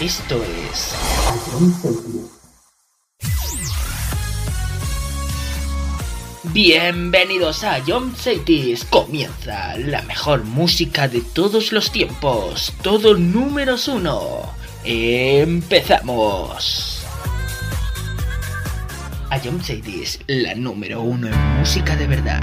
Esto es Bienvenidos a John Cities. Comienza la mejor música de todos los tiempos. Todo números uno. Empezamos a Jump Sadie's, la número uno en música de verdad.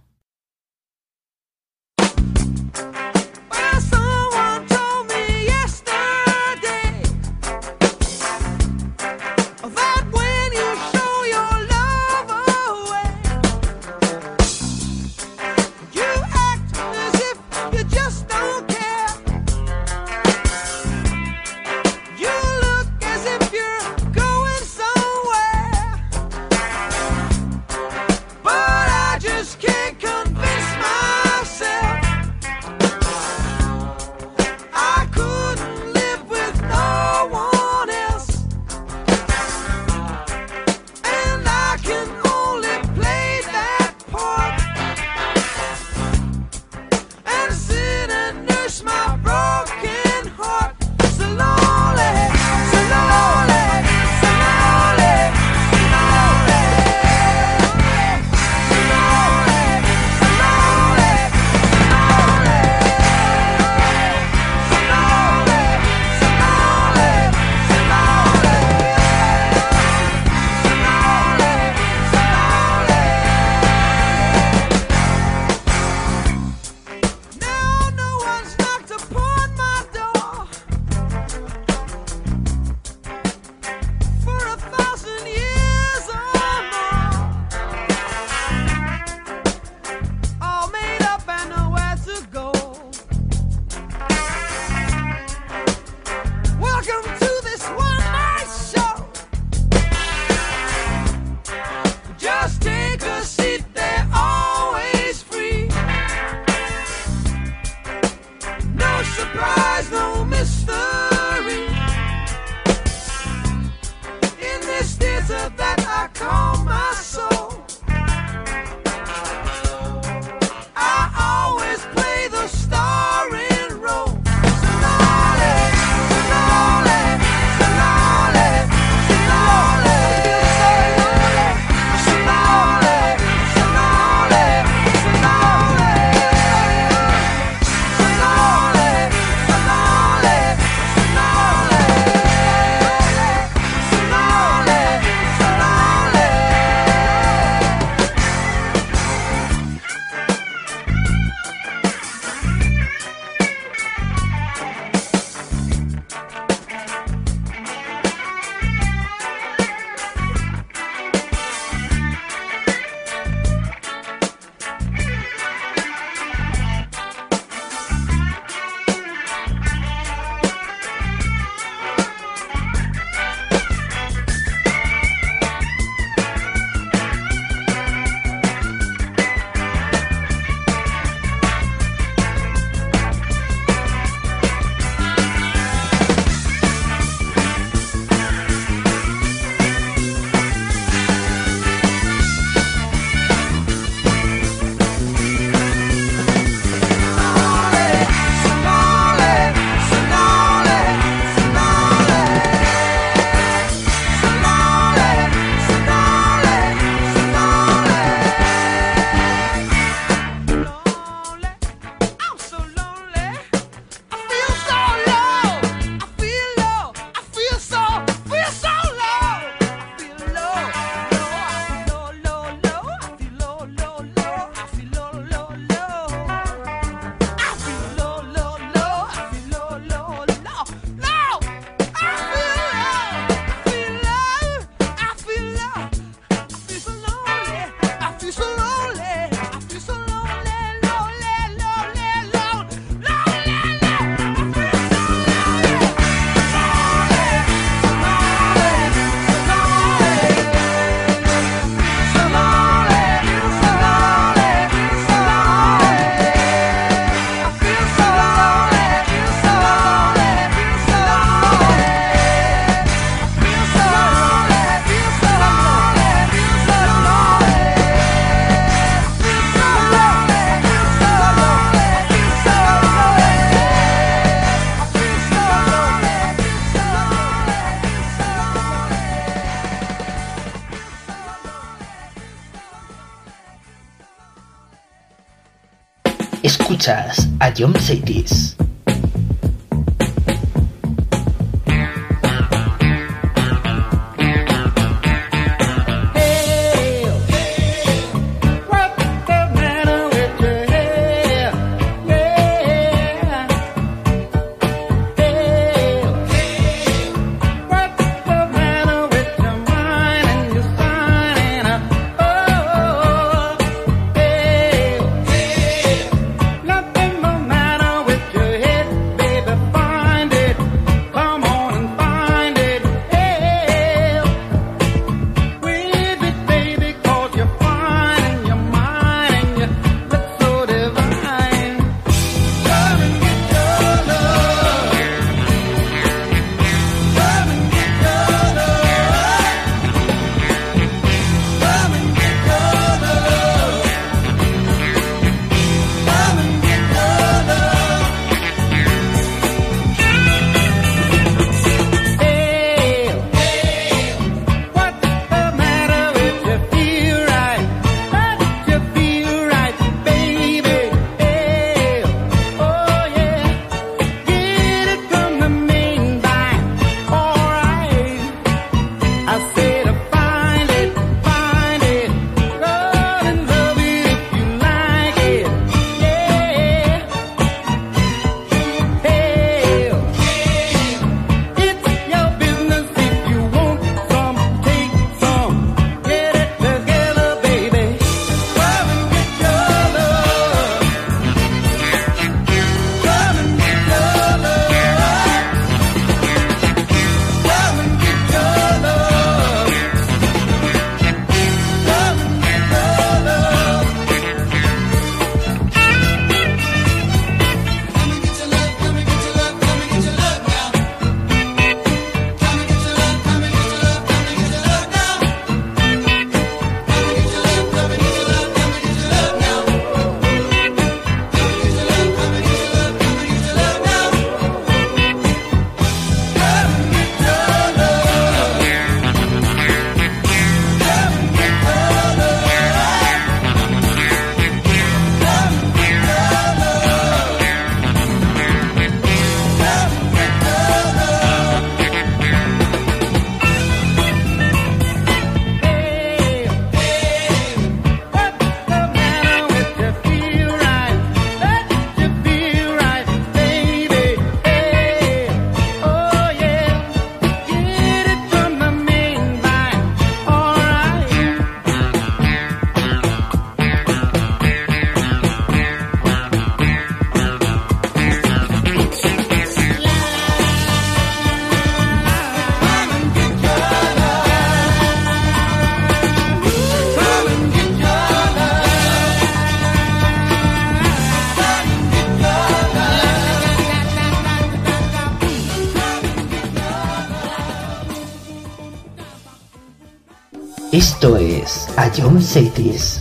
A John Cities. Esto es John Cities.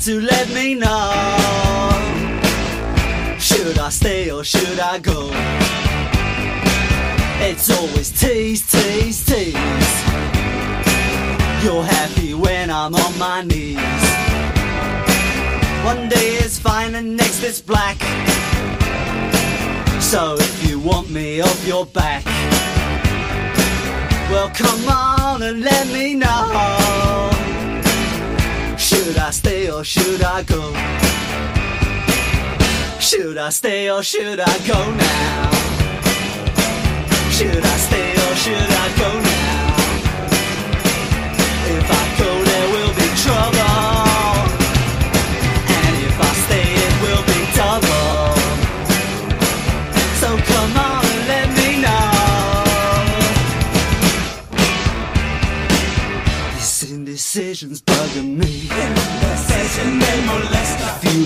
To let me know. Should I stay or should I go? It's always tease, tease, tease. You're happy when I'm on my knees. One day it's fine and next it's black. So if you want me off your back, well come on and let me know. Or should I go? Should I stay or should I go now? Should I stay or should I go now? If I go, there will be trouble. And if I stay, it will be double. So come on and let me know. This indecision's bugging me.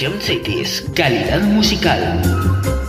Ion Cities, calidad musical.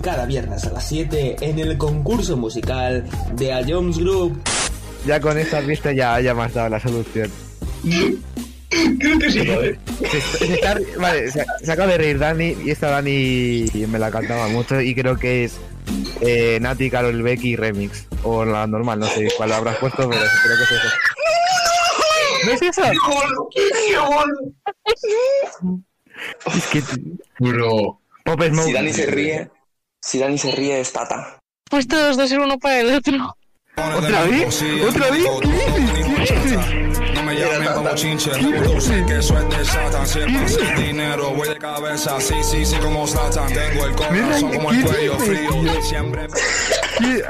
Cada viernes a las 7 en el concurso musical de A Jones Group. Ya con esta pista ya, ya me has dado la solución. Creo que sí, joder. Se, se está- vale, se, se acaba de reír Dani y esta Dani me la cantaba mucho y creo que es eh, Nati, Carol Becky Remix. O la normal, no sé cuál habrás puesto, pero creo que es eso. ¿No es eso? Es que Bro. Pop Smoke. Si Dani se ríe, si Dani se ríe es Tata. Pues todos dos ser uno para el otro. ¿Otra vez? ¿Otra vez? ¿Qué dices? ¿Qué dices? No me llamen como chinche, tú sé que es de Satan. Si es pasa el dinero, voy de cabeza. Sí, sí, sí, como Satan. Tengo el corazón como el cuello frío. Siempre. ¿Qué,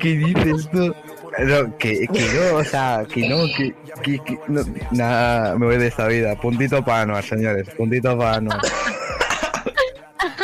qué dices tú? No, que, que no, o sea, que no, que, que, que no, nada, me voy de esta vida. Puntito para Anuar, señores, puntito para Anuar.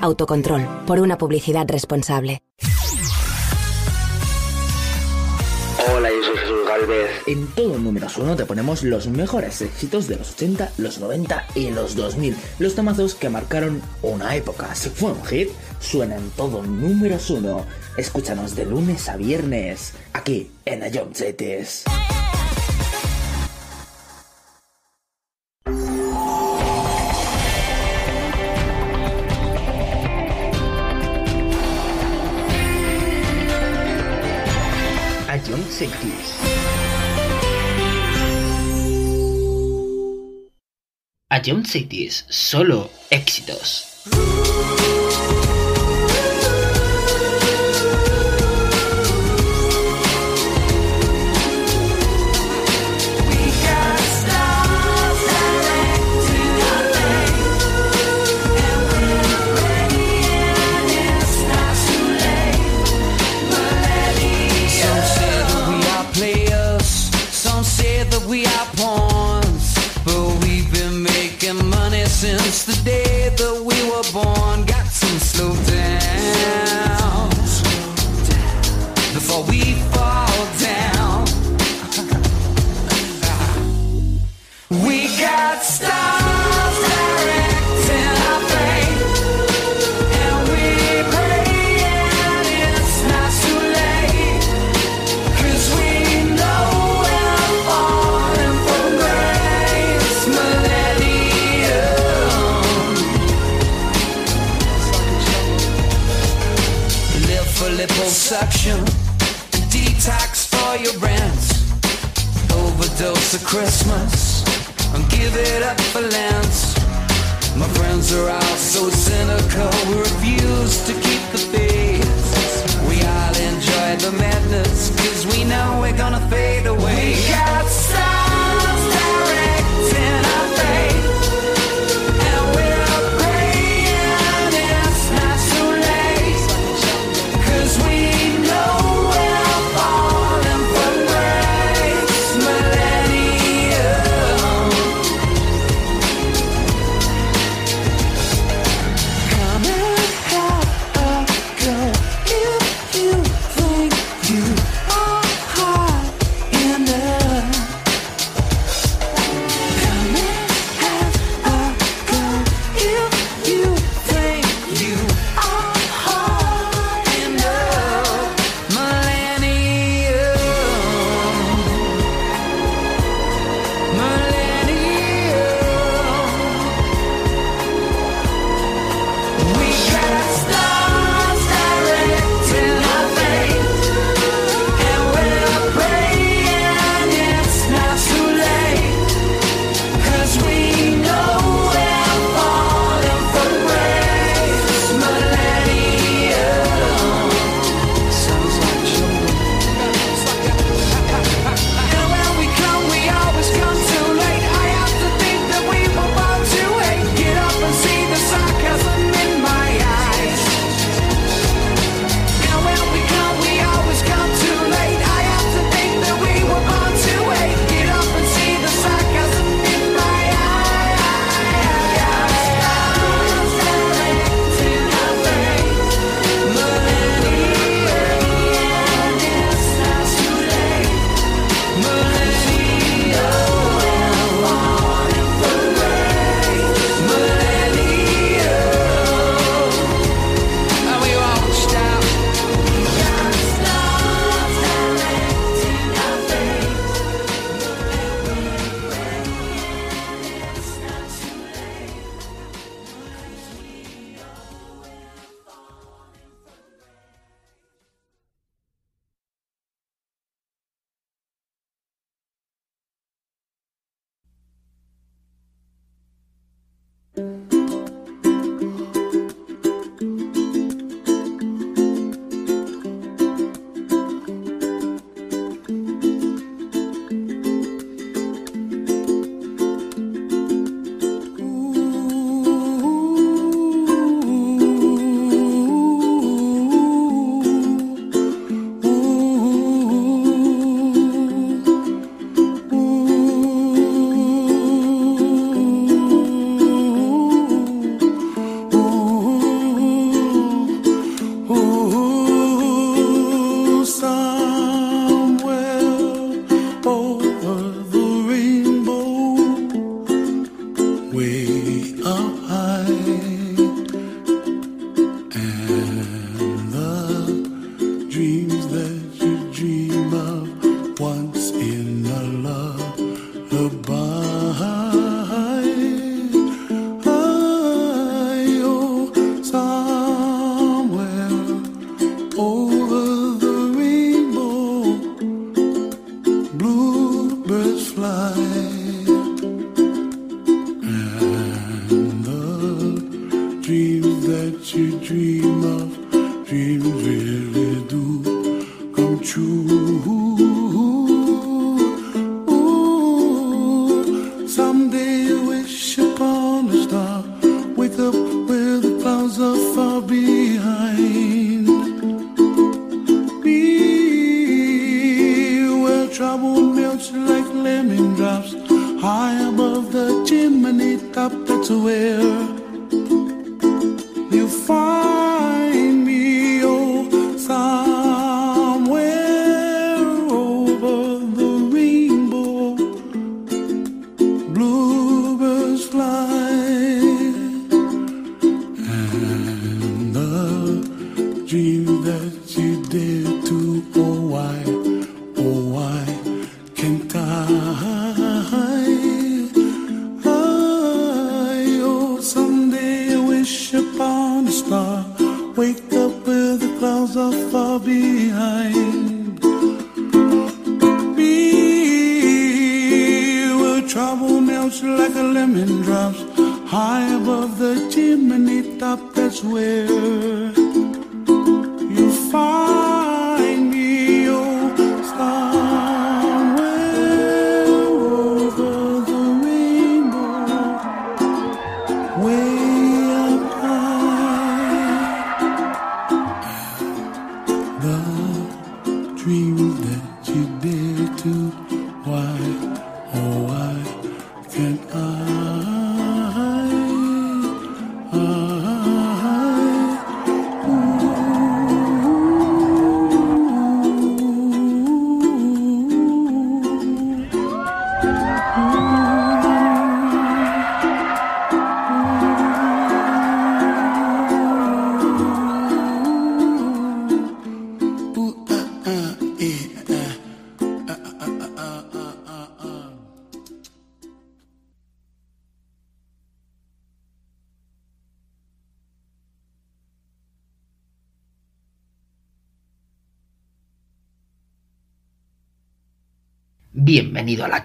Autocontrol, por una publicidad responsable. Hola, yo soy Jesús Galvez. En todo números uno te ponemos los mejores éxitos de los 80, los 90 y los 2000. Los tomazos que marcaron una época. Si fue un hit, suena en todo números uno. Escúchanos de lunes a viernes, aquí en Ion Cities. A John Cities, solo éxitos.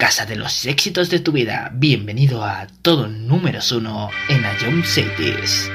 casa de los éxitos de tu vida. Bienvenido a todo números uno en Ion Cities.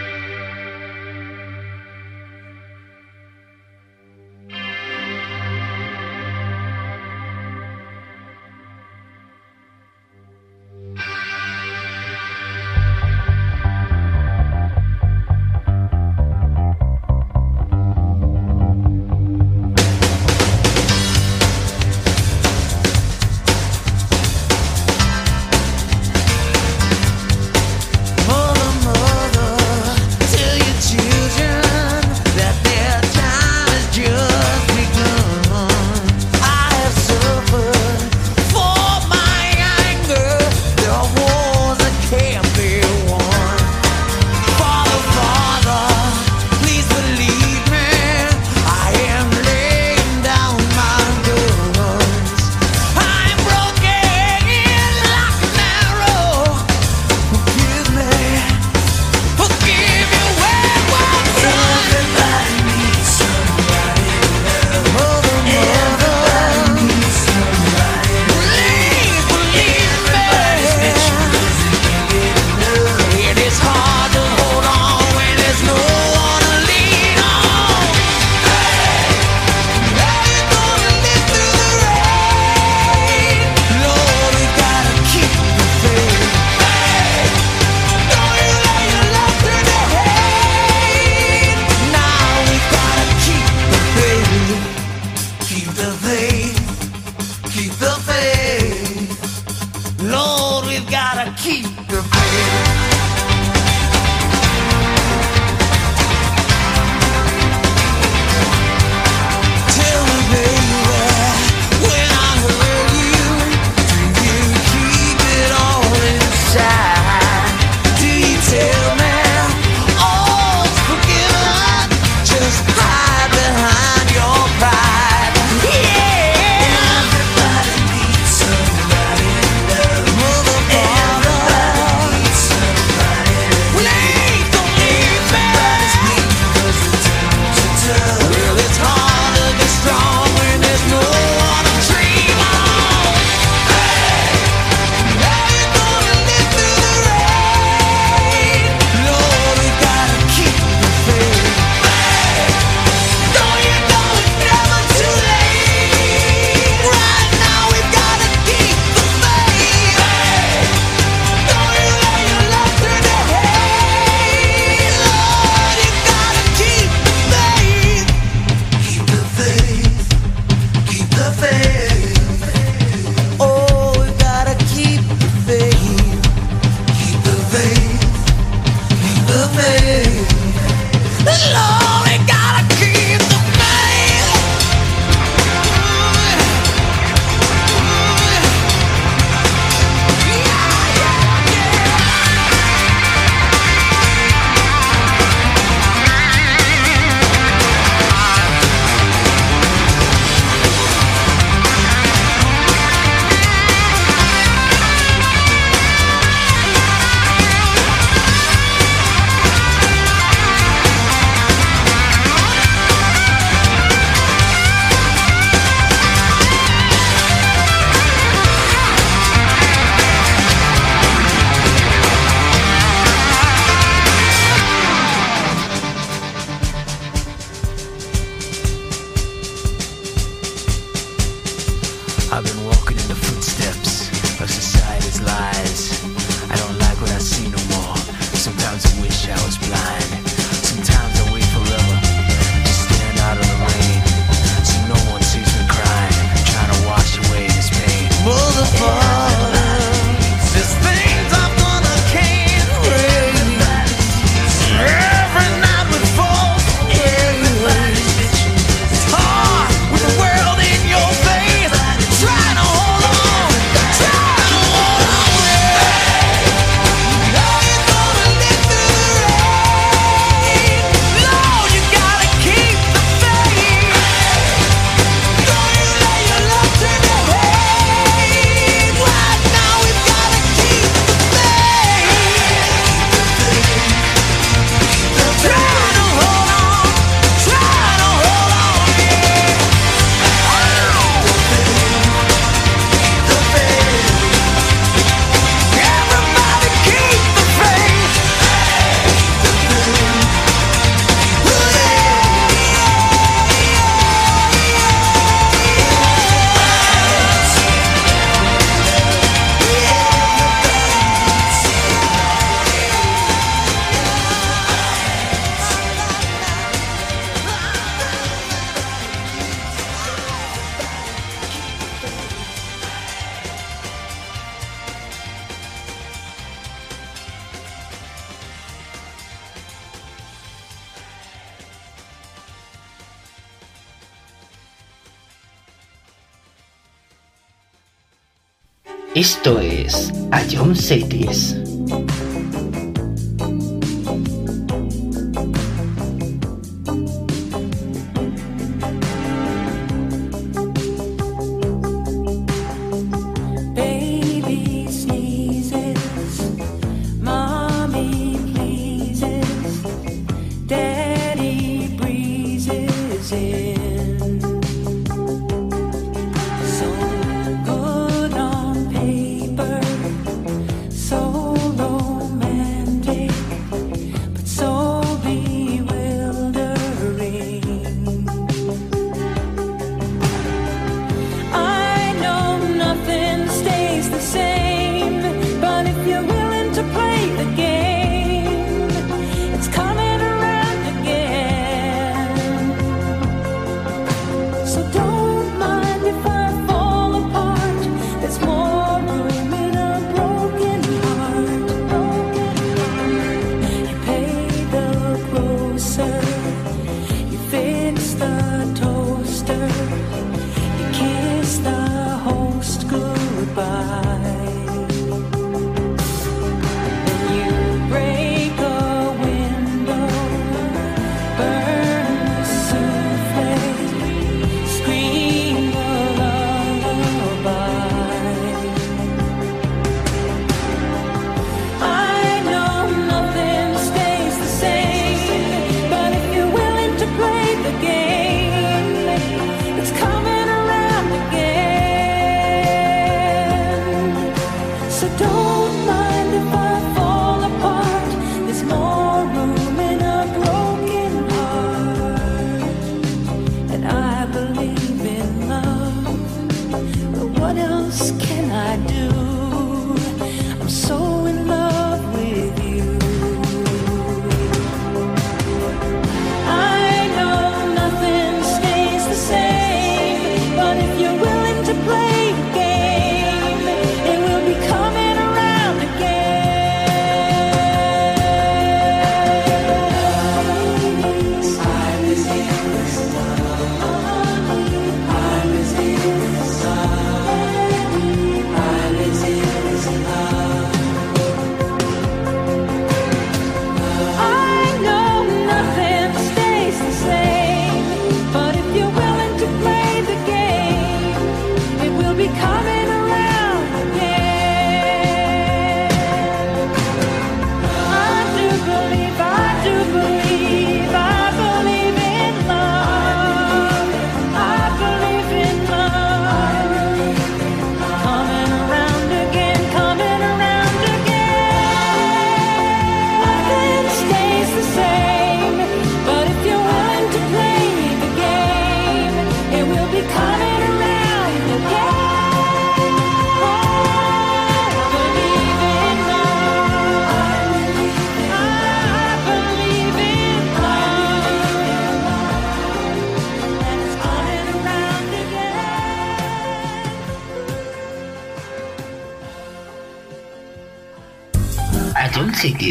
Cities.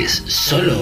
Solo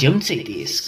A John Cities.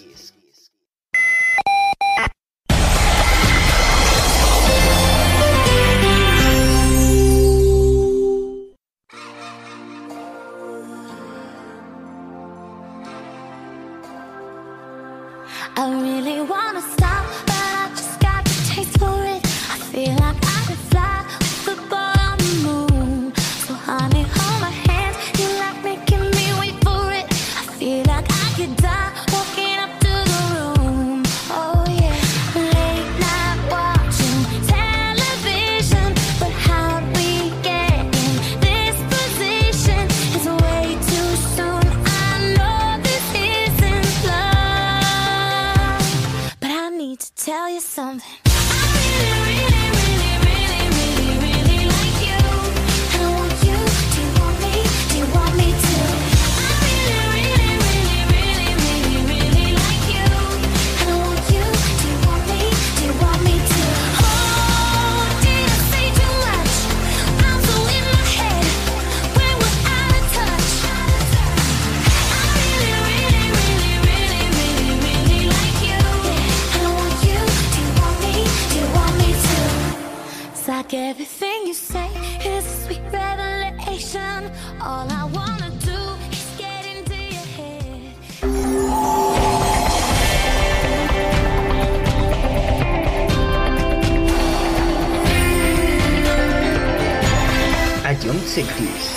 Sectis.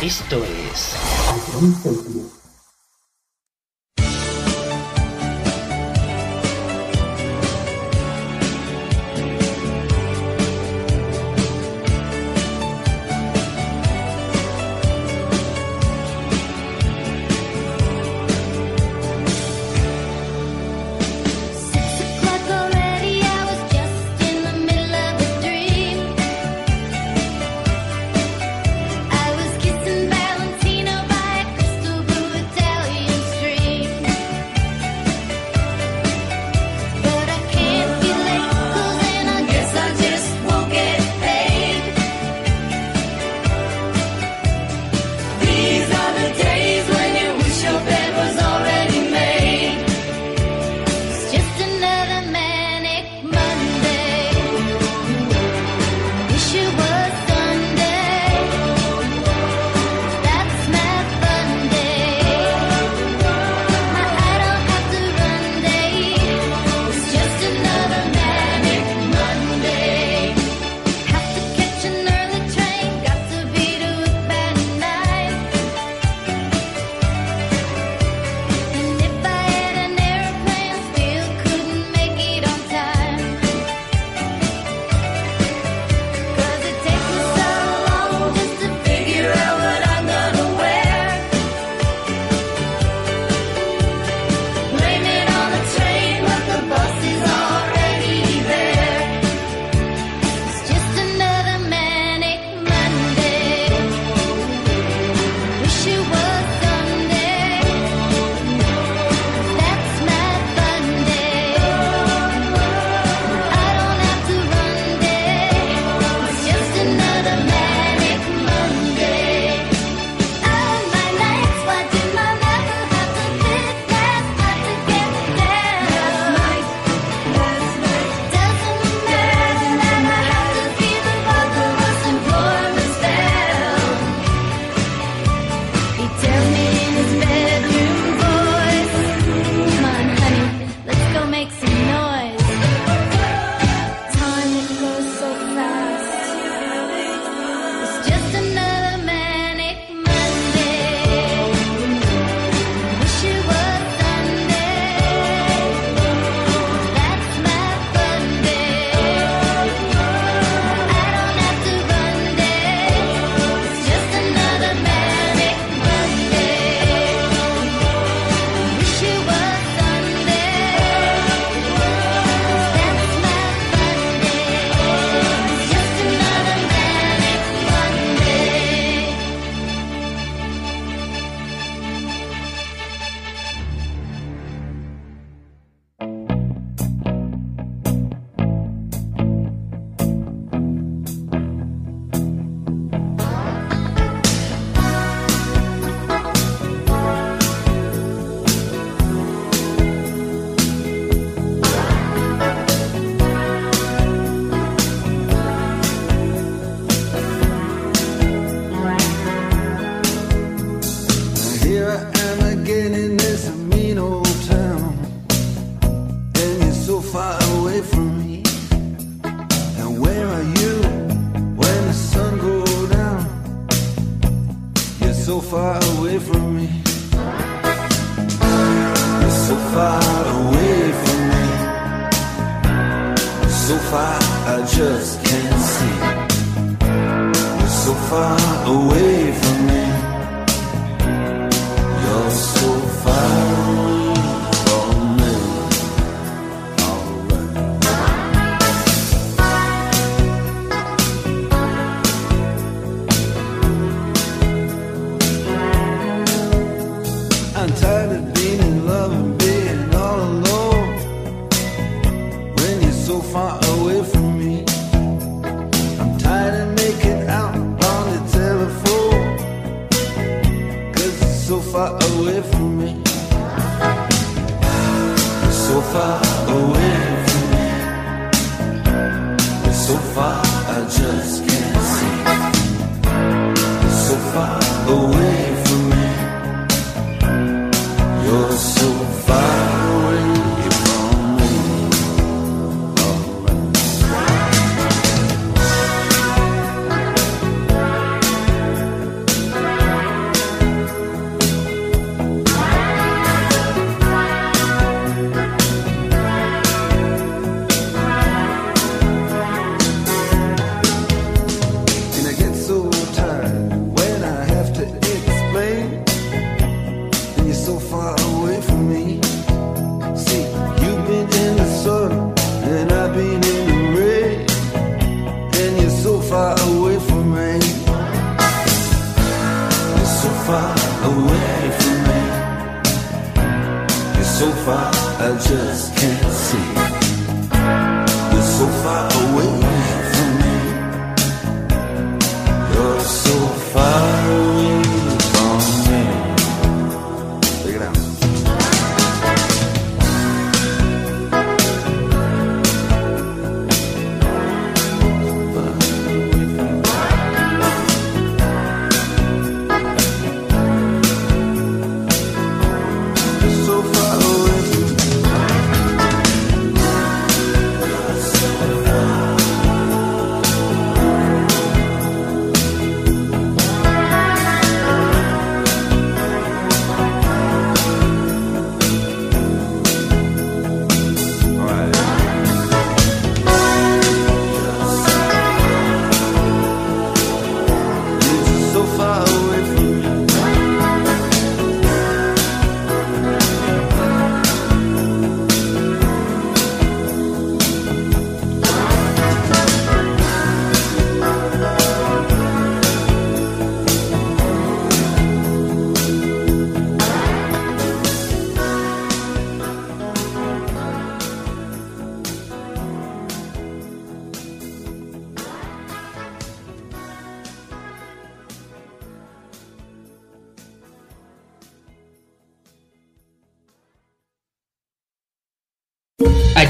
Esto es.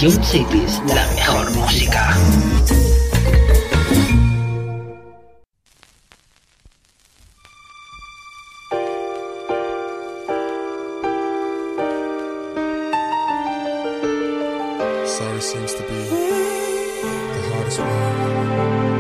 Dream Cities, la mejor música. Sorry seems to be the hardest one.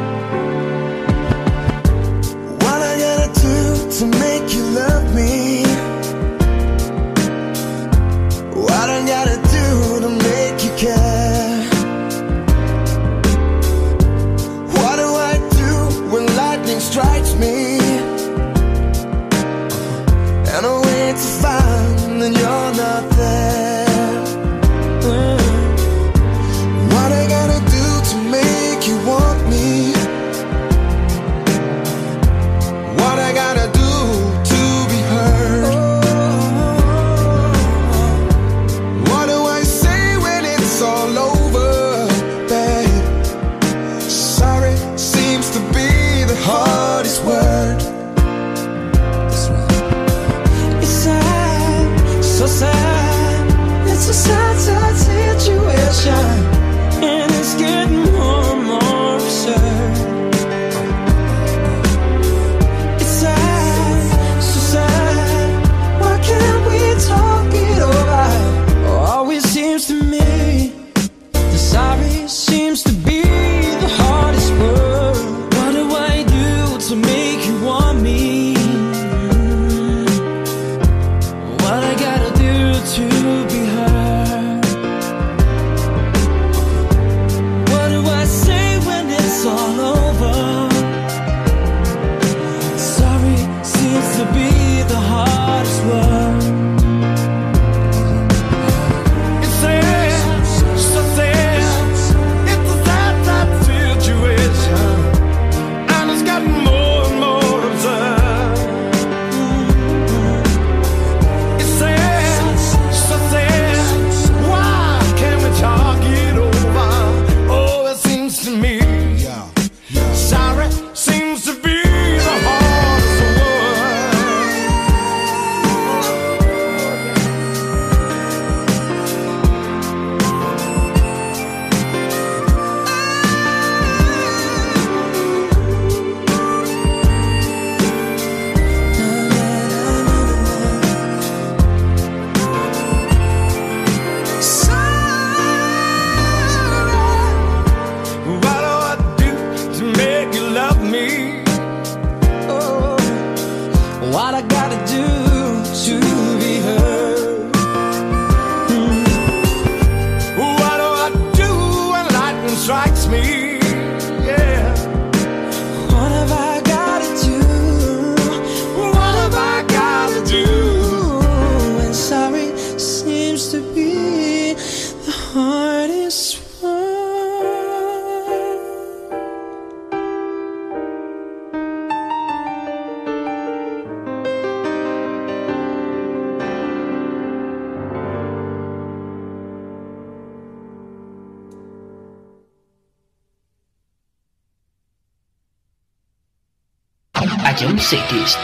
Ion City es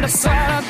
the side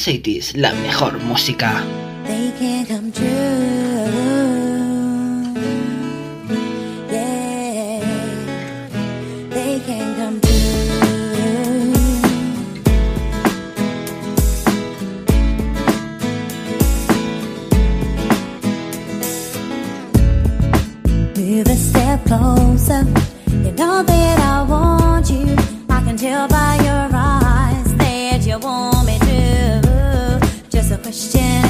Cities, la mejor música. 时间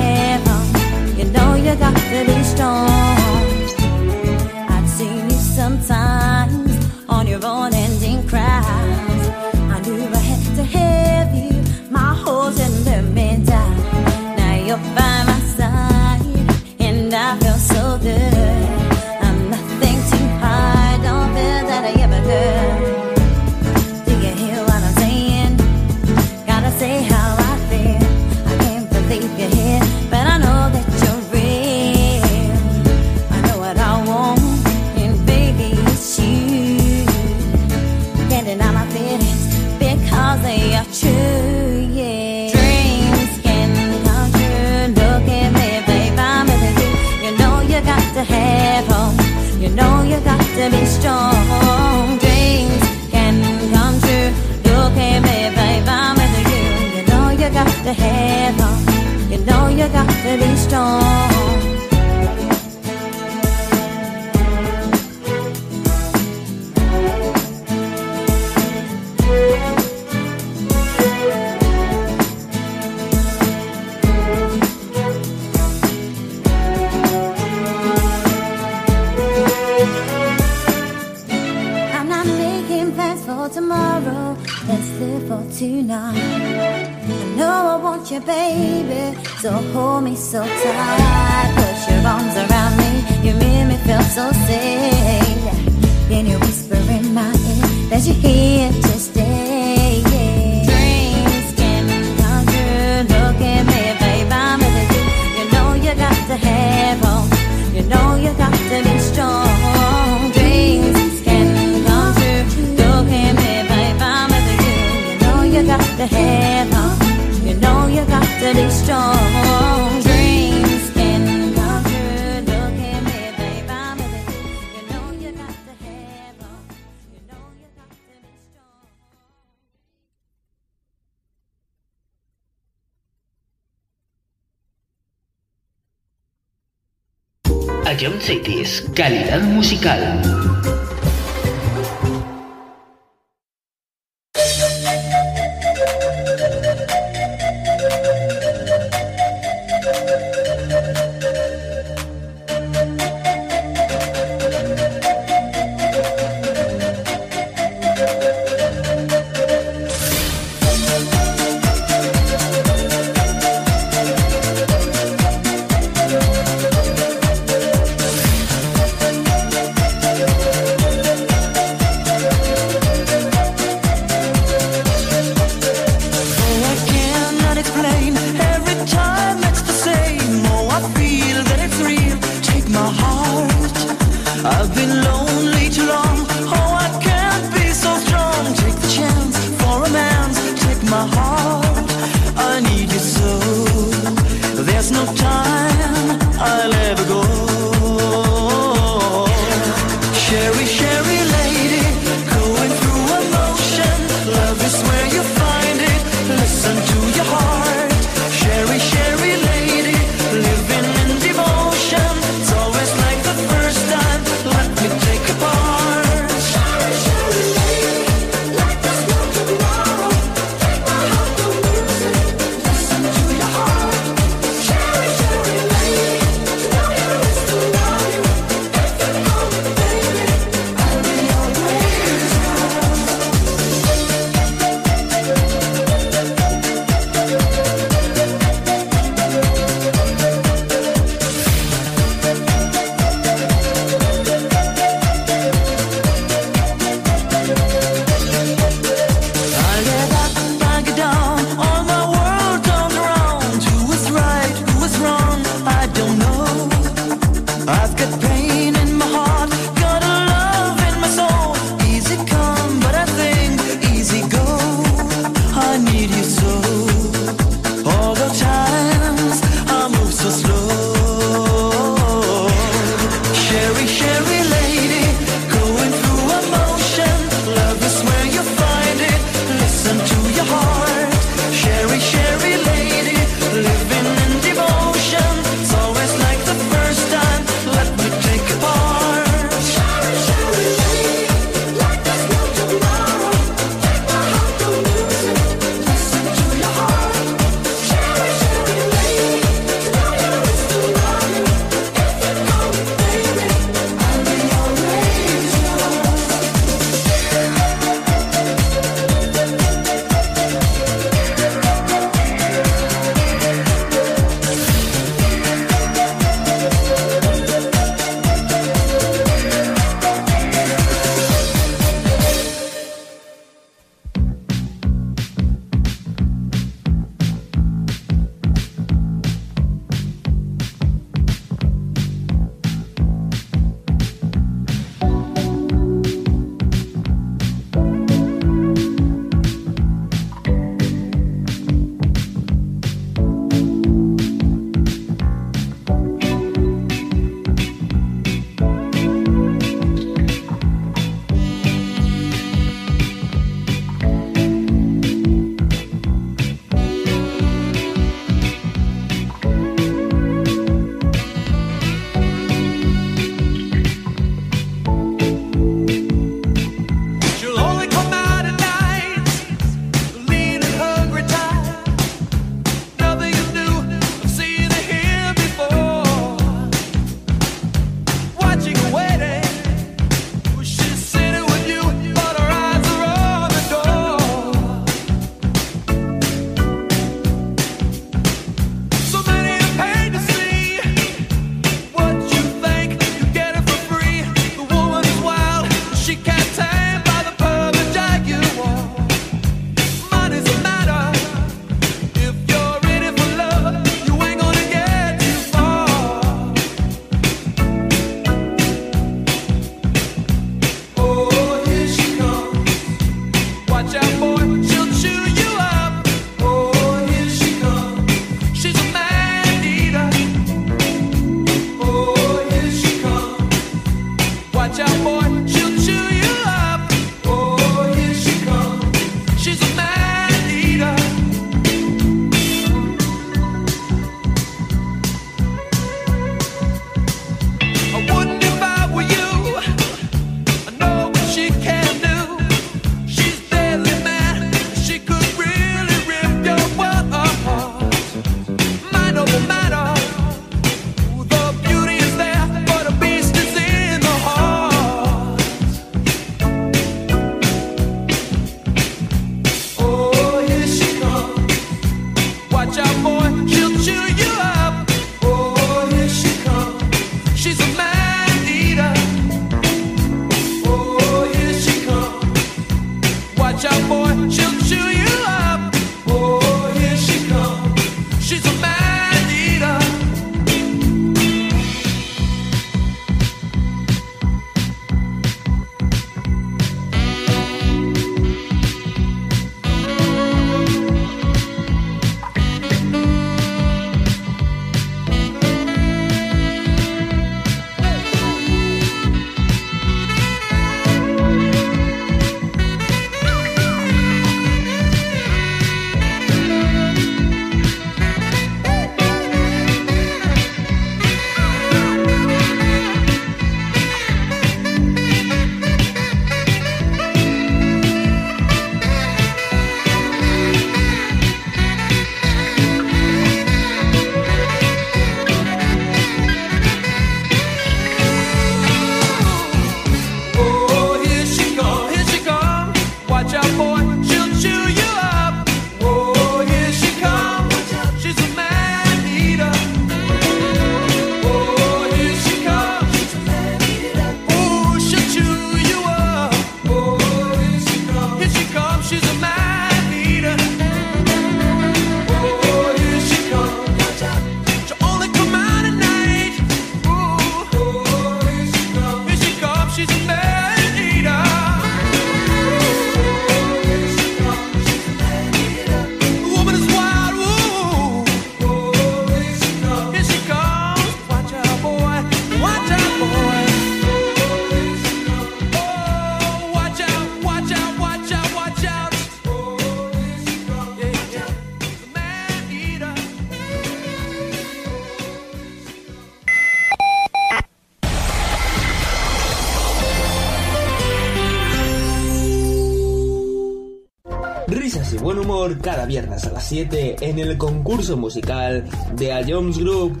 cada viernes a las 7 en el concurso musical de A Jones Group.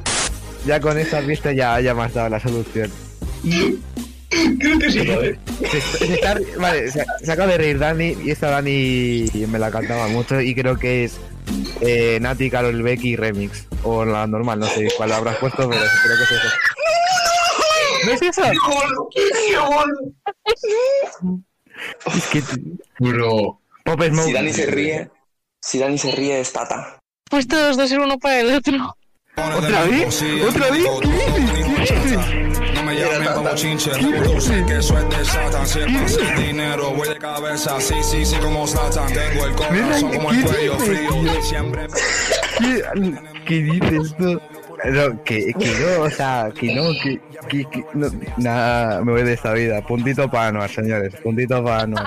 Ya con esa pista ya, ya me has dado la solución. Creo que sí, joder. Se, se está- vale, se, se acaba de reír Dani y esta Dani me la cantaba mucho y creo que es eh, Nati, Carol Becky Remix. O la normal, no sé cuál habrás puesto, pero creo que es eso. ¿No es eso? Es que... Bro. Pop Smoke. Si Dani se ríe, si Dani se ríe es Tata. Pues todos dos ser uno para el otro. ¿Otra vez? ¿Otra vez? ¿Qué dices? No me llamen como chinche, sé que eso es de Satan. Si es pasa el dinero, voy de cabeza. Sí, sí, sí, como Satan. Tengo el corazón como el cuello frío. Siempre. ¿Qué, qué dices tú? No, que, que no, o sea, que no, que, que, que no, nada, me voy de esta vida. Puntito para Anuar, señores, puntito para Anuar.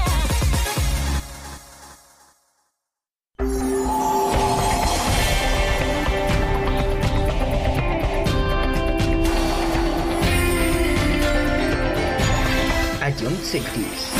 1960s.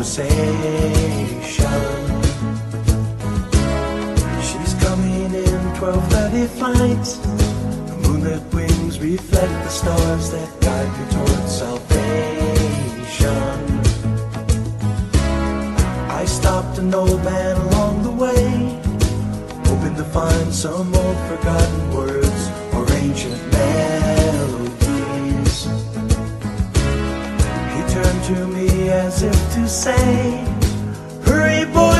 Conversation. She's coming in 12:30 flight. The moonlit wings reflect the stars that guide me towards salvation. I stopped an old man along the way hoping to find some old forgotten words or ancient as if to say, Hurry, boy,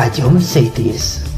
A Young Cities.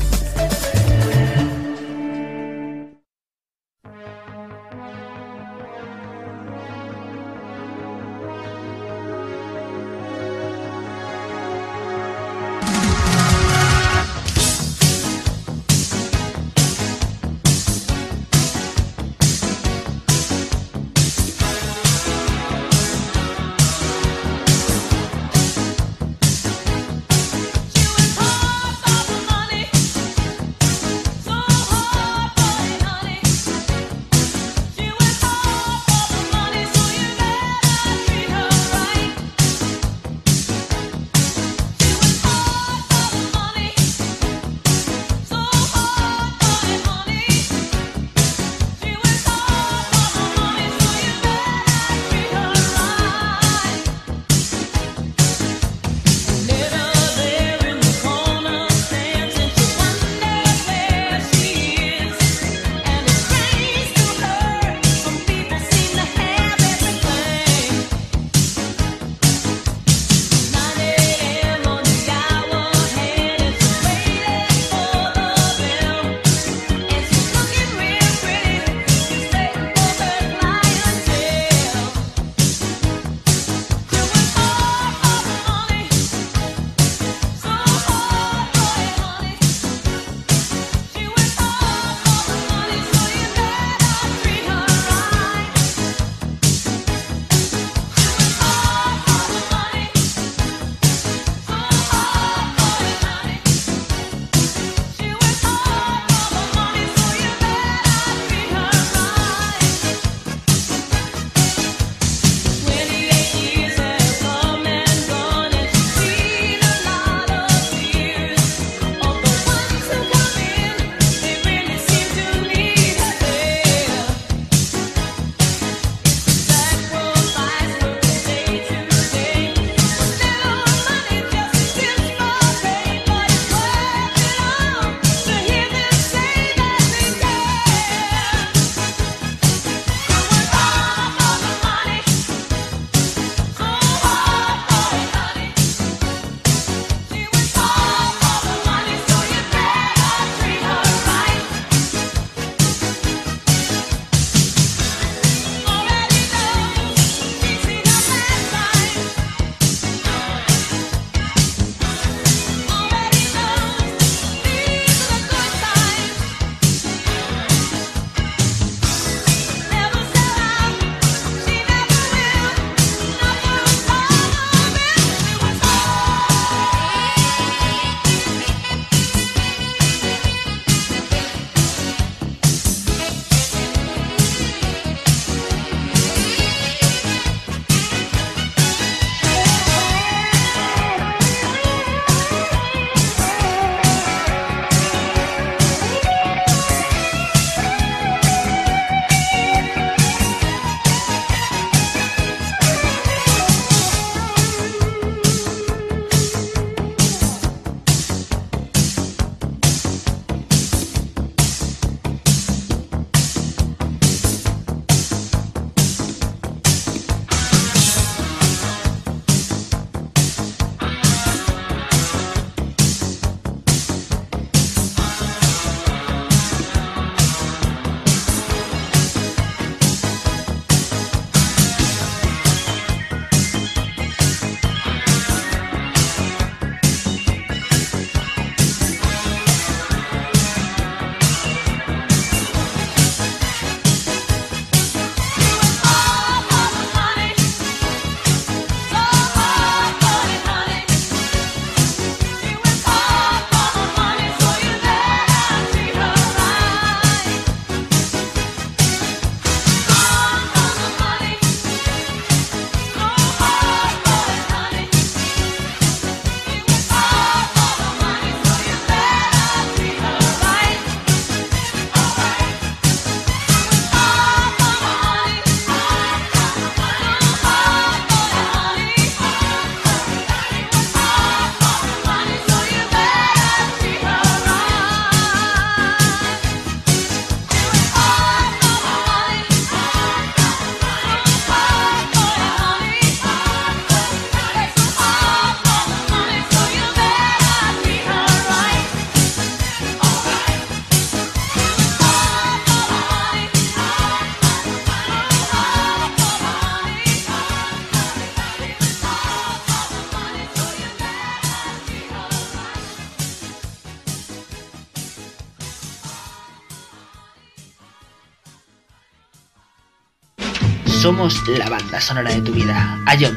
Somos la banda sonora de tu vida. A John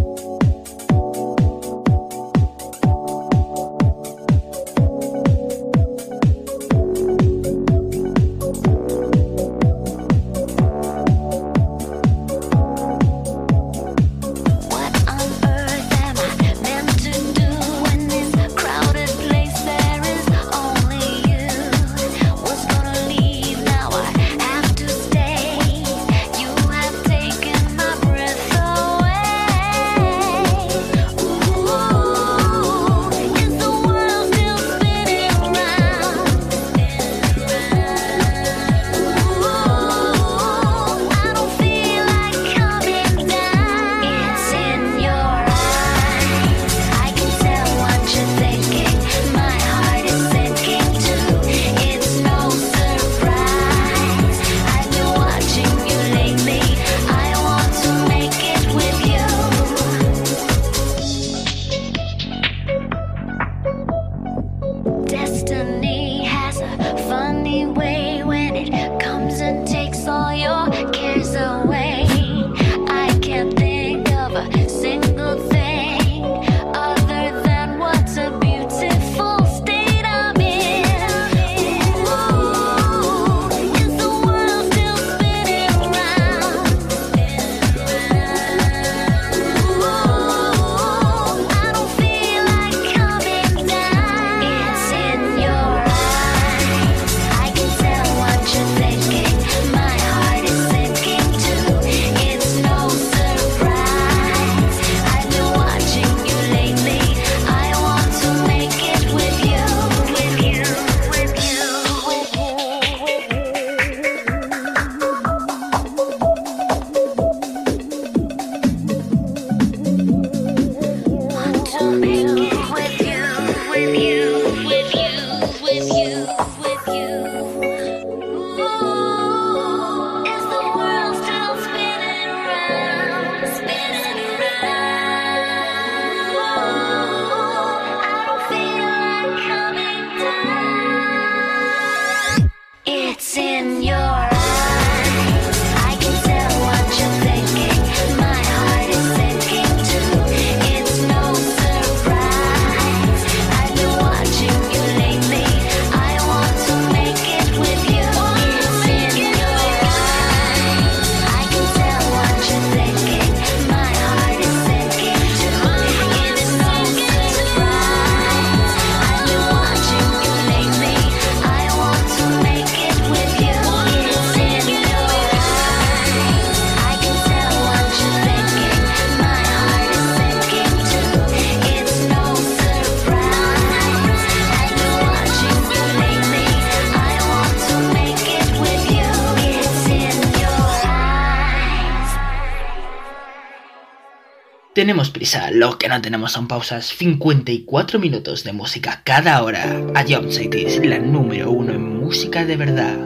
lo que no tenemos son pausas, 54 minutos de música cada hora. A Jump City es la número uno en música de verdad.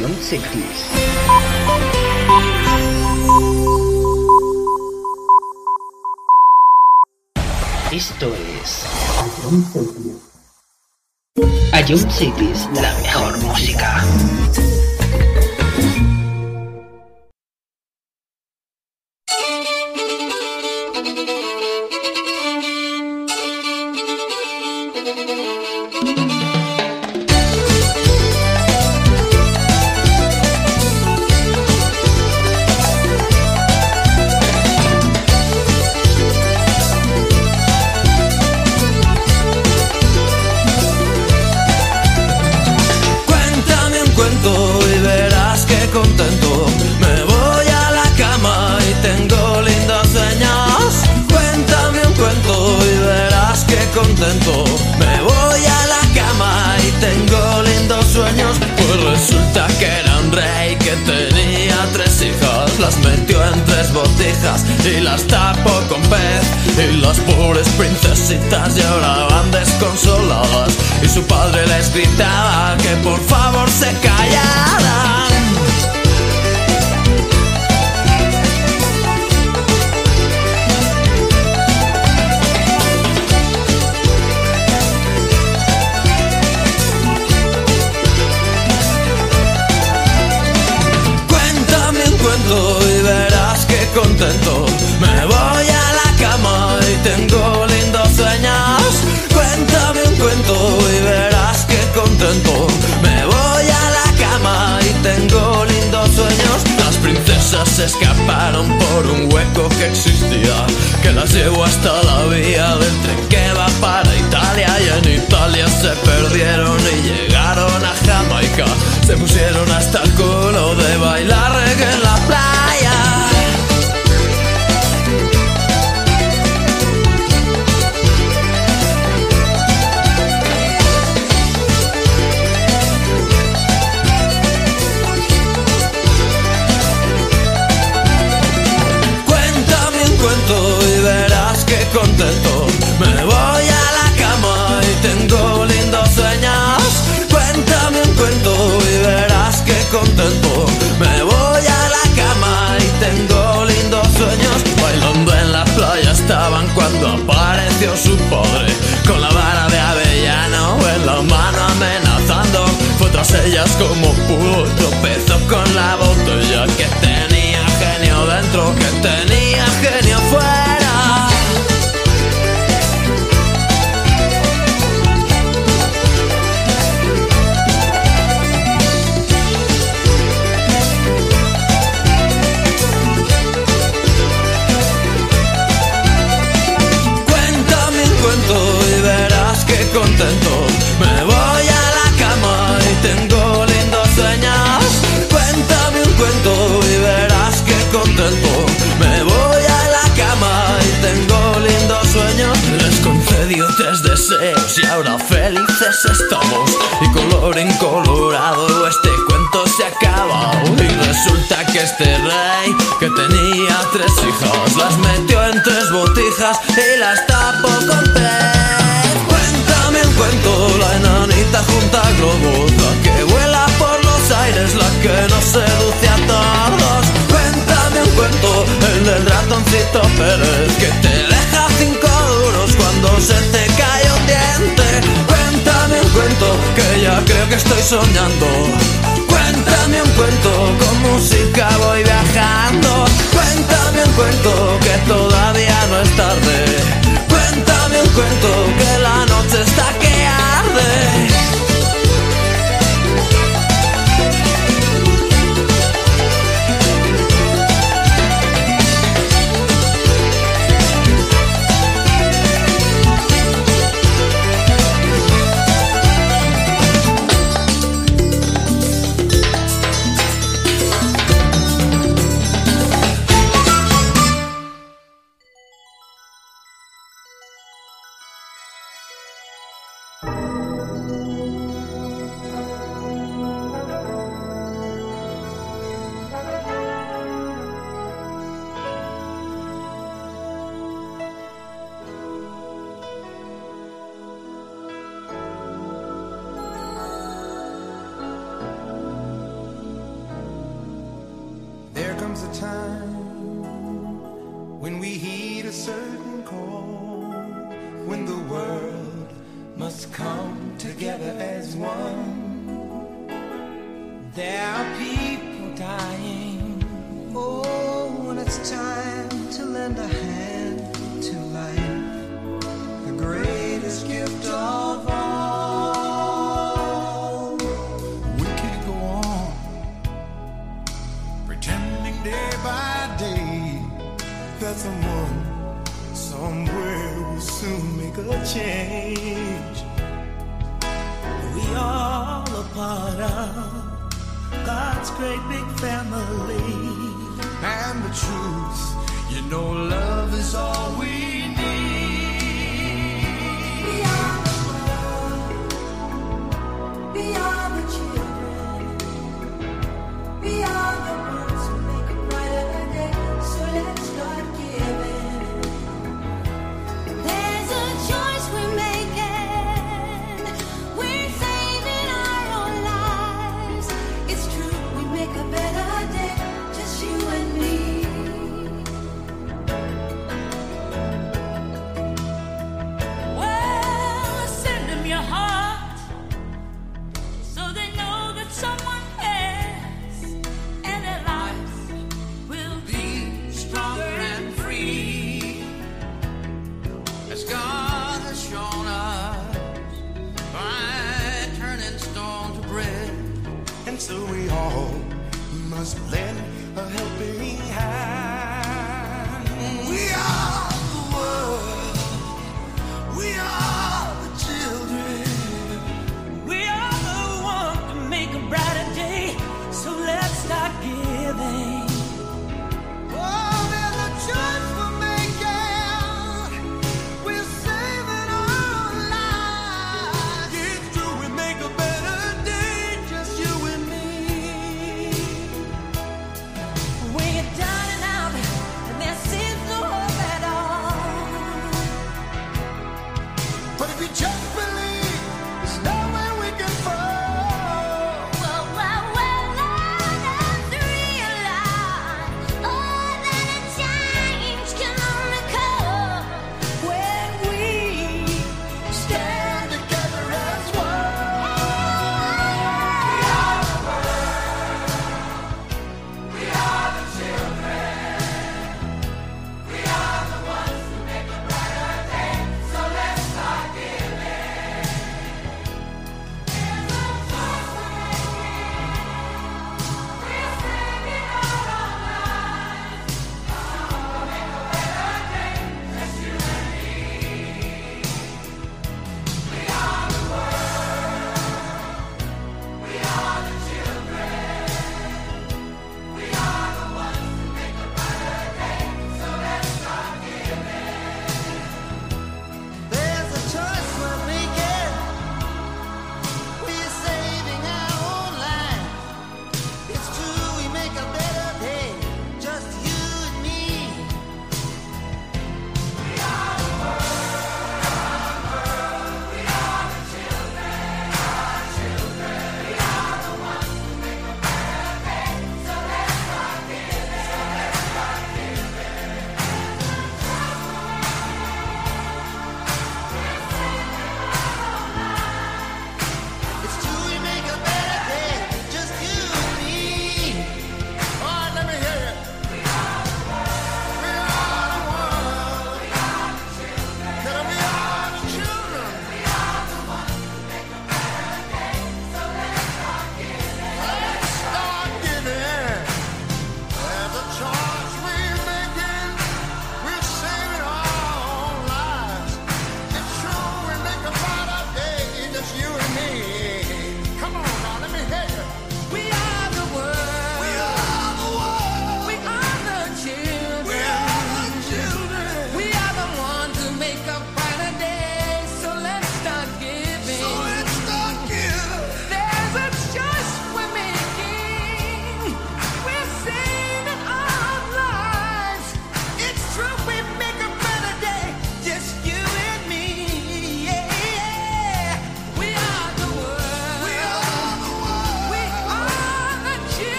John Cetis. Esto es A John la mejor música.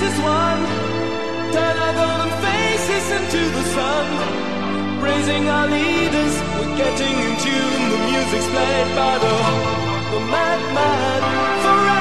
faces one. Turn our golden faces into the sun. Praising our leaders, we're getting in tune. The music's played by the, the madman forever.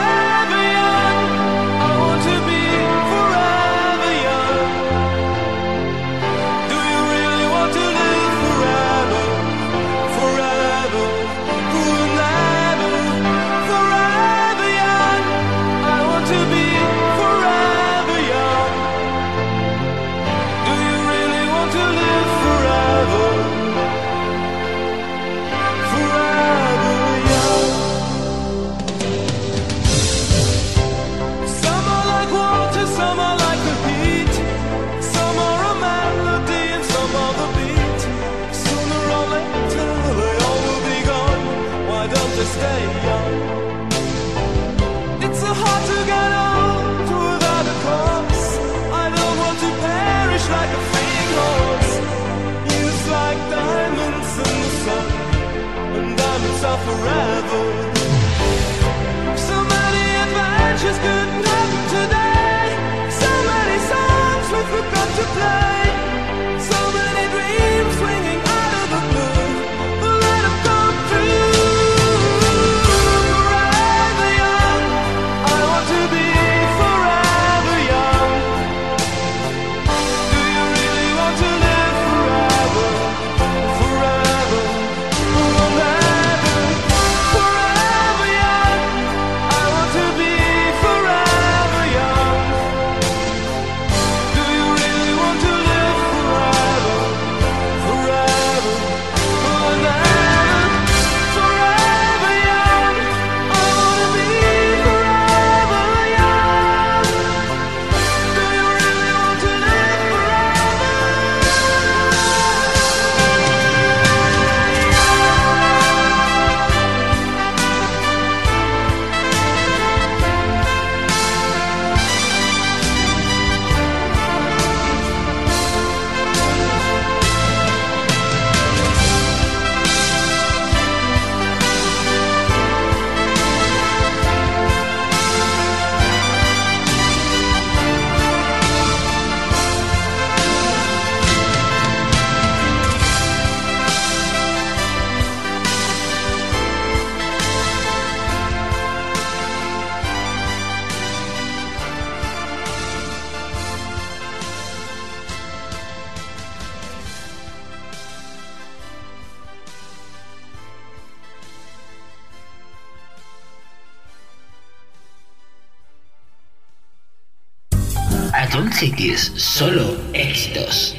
personaje que solo éxitos.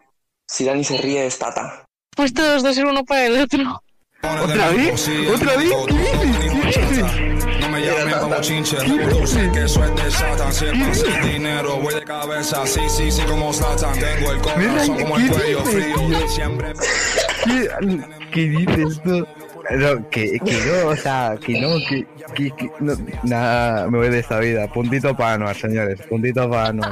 si Dani se ríe es Tata. Pues todos dos ser uno para el otro. ¿Otra vez? ¿Otra vez? ¿Qué. No me llamen como chinche, reproduce que eso es de Satan. Siempre sin dinero, voy de cabeza, sí, sí, sí, como Satan. Tengo el corazón como el cuello frío, siempre. ¿Qué, qué dices tú? No, que, que no, o sea, que no, que, que, que no, nada, me voy de esta vida. Puntito para Anuar, señores, puntito para Anuar.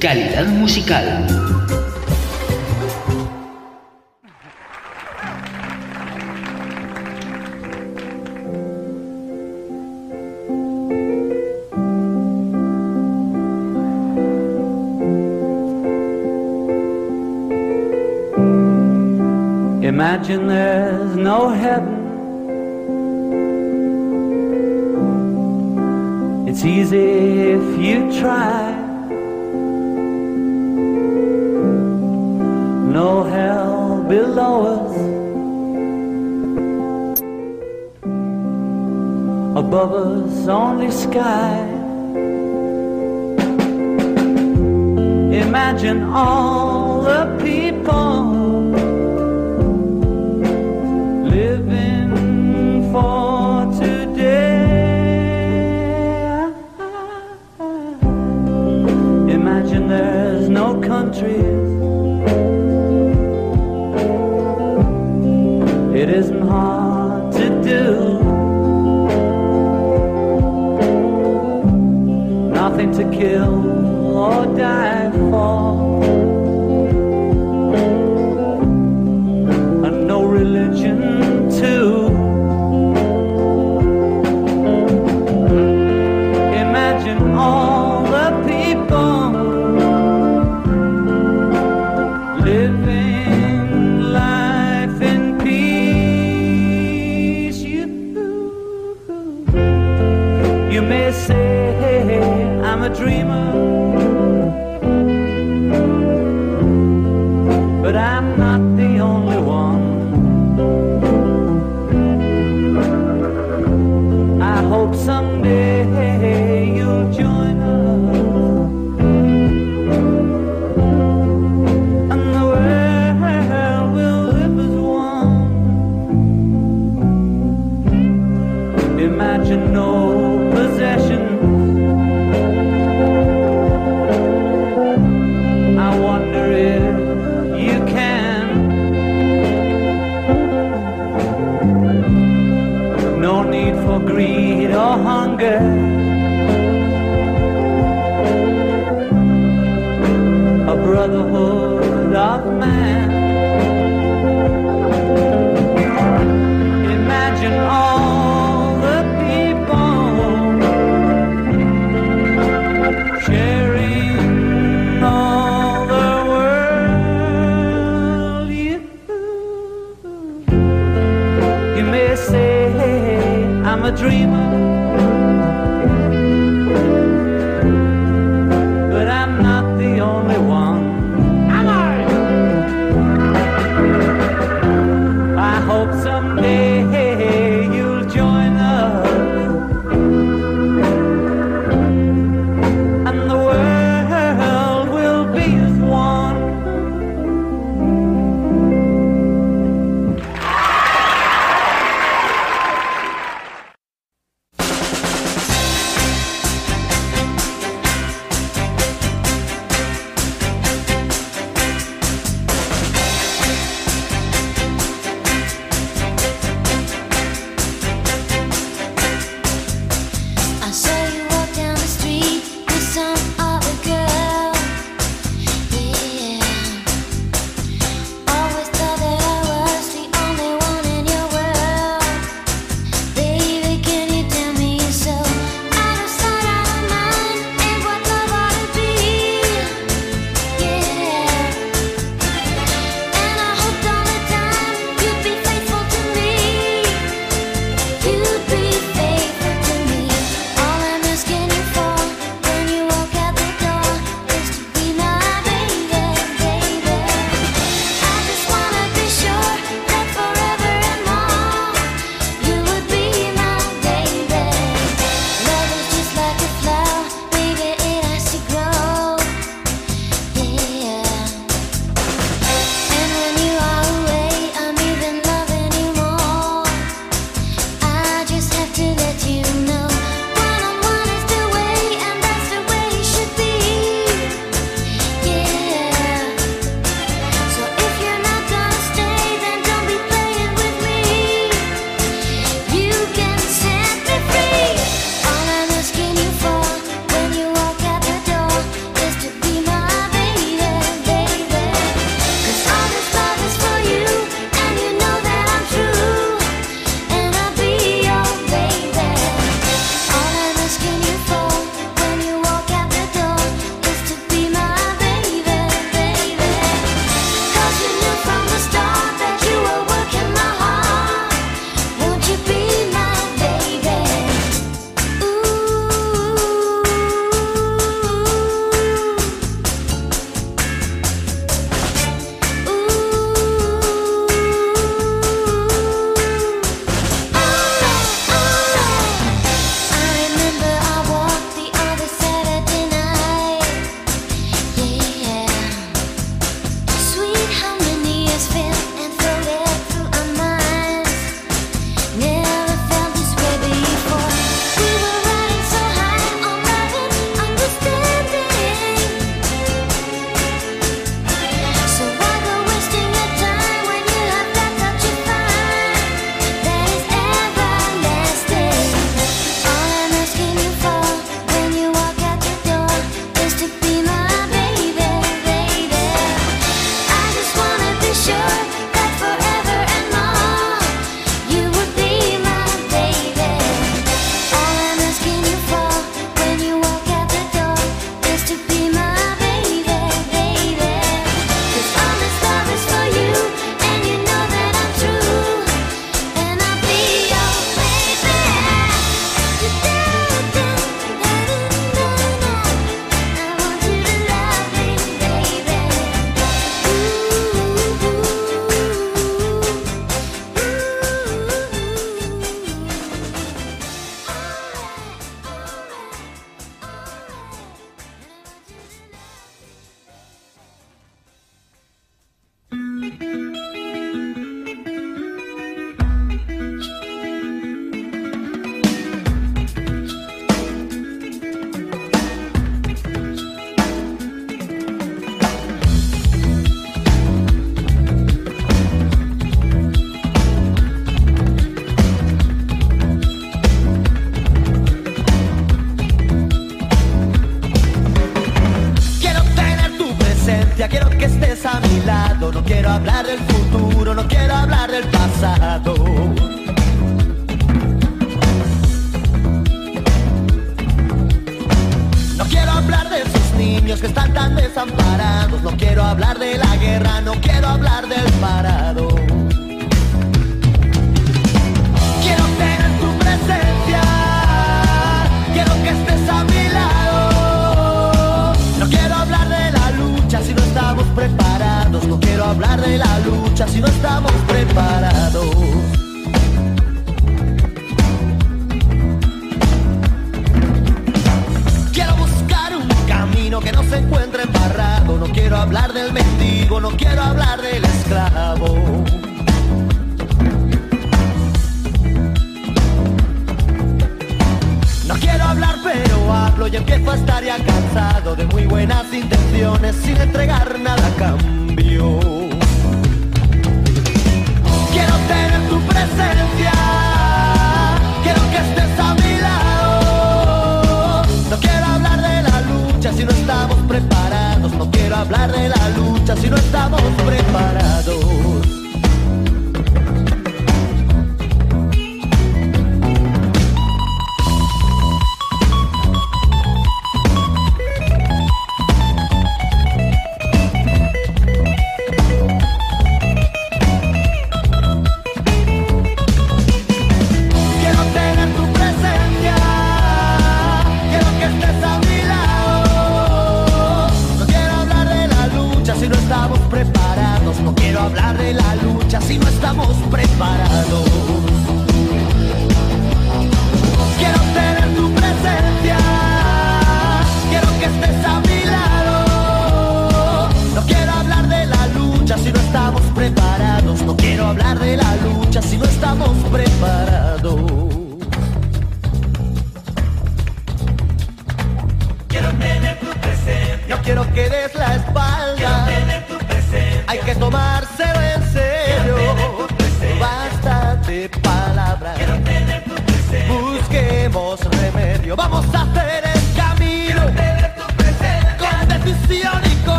Calidad musical. Imagine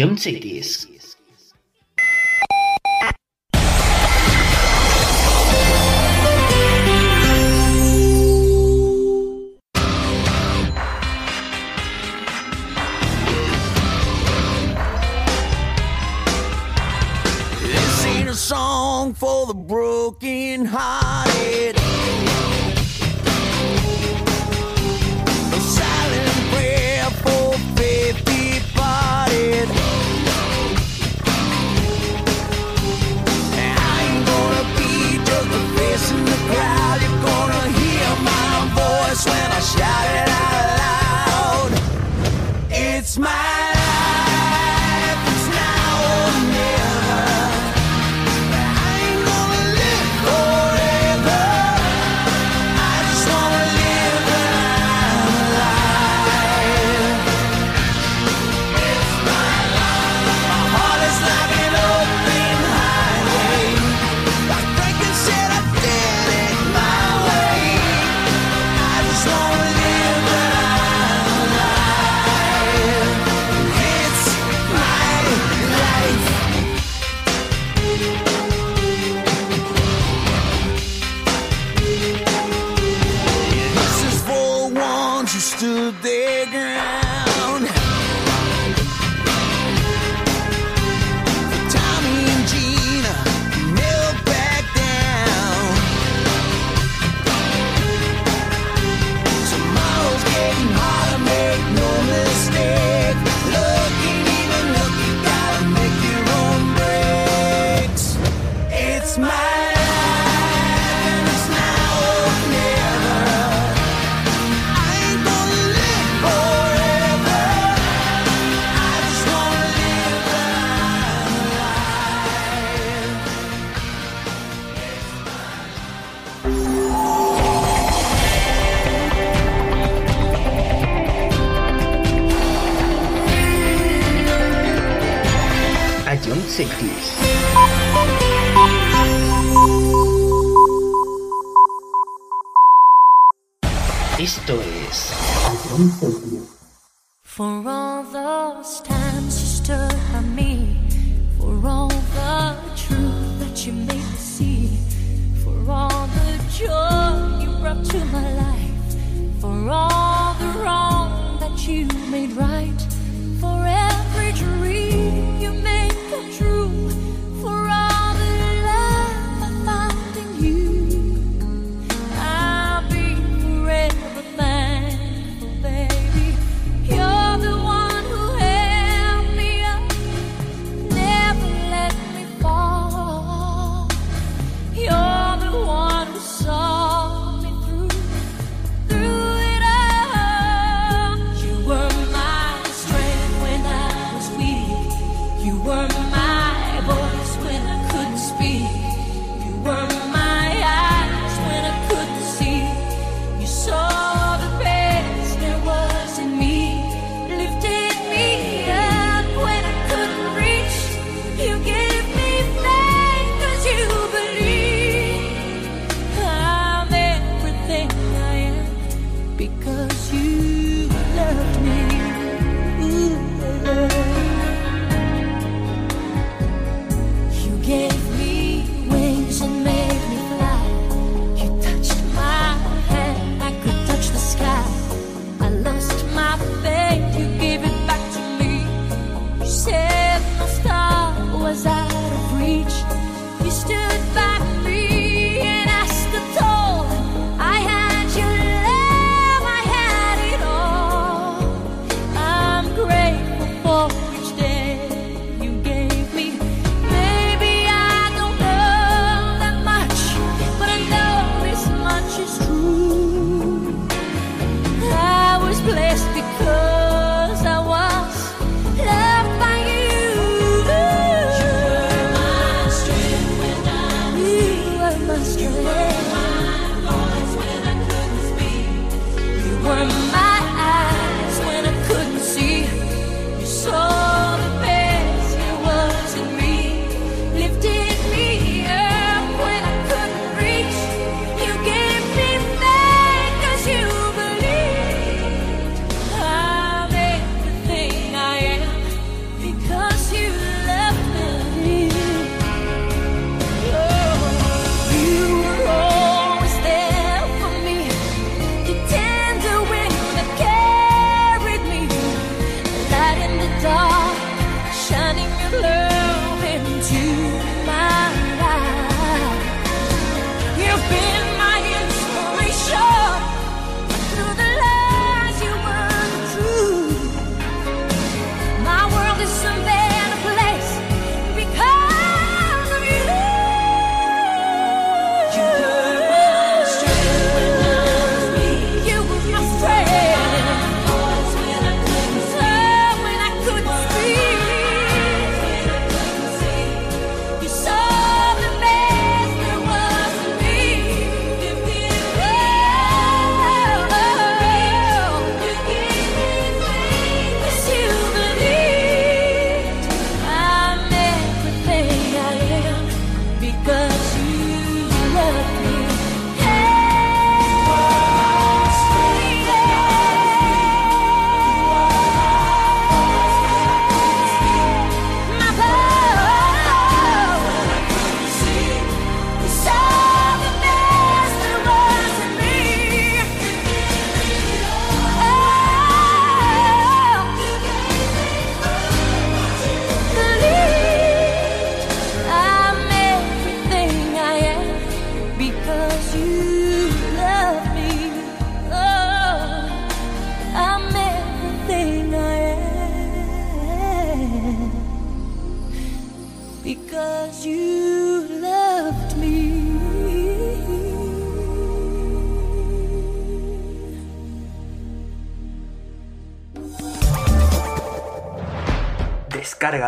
Jump City. Esto es For all those times you stood by me, for all the truth that you made me see, for all the joy you brought to my life, for all the wrong that you made right, for every dream you made.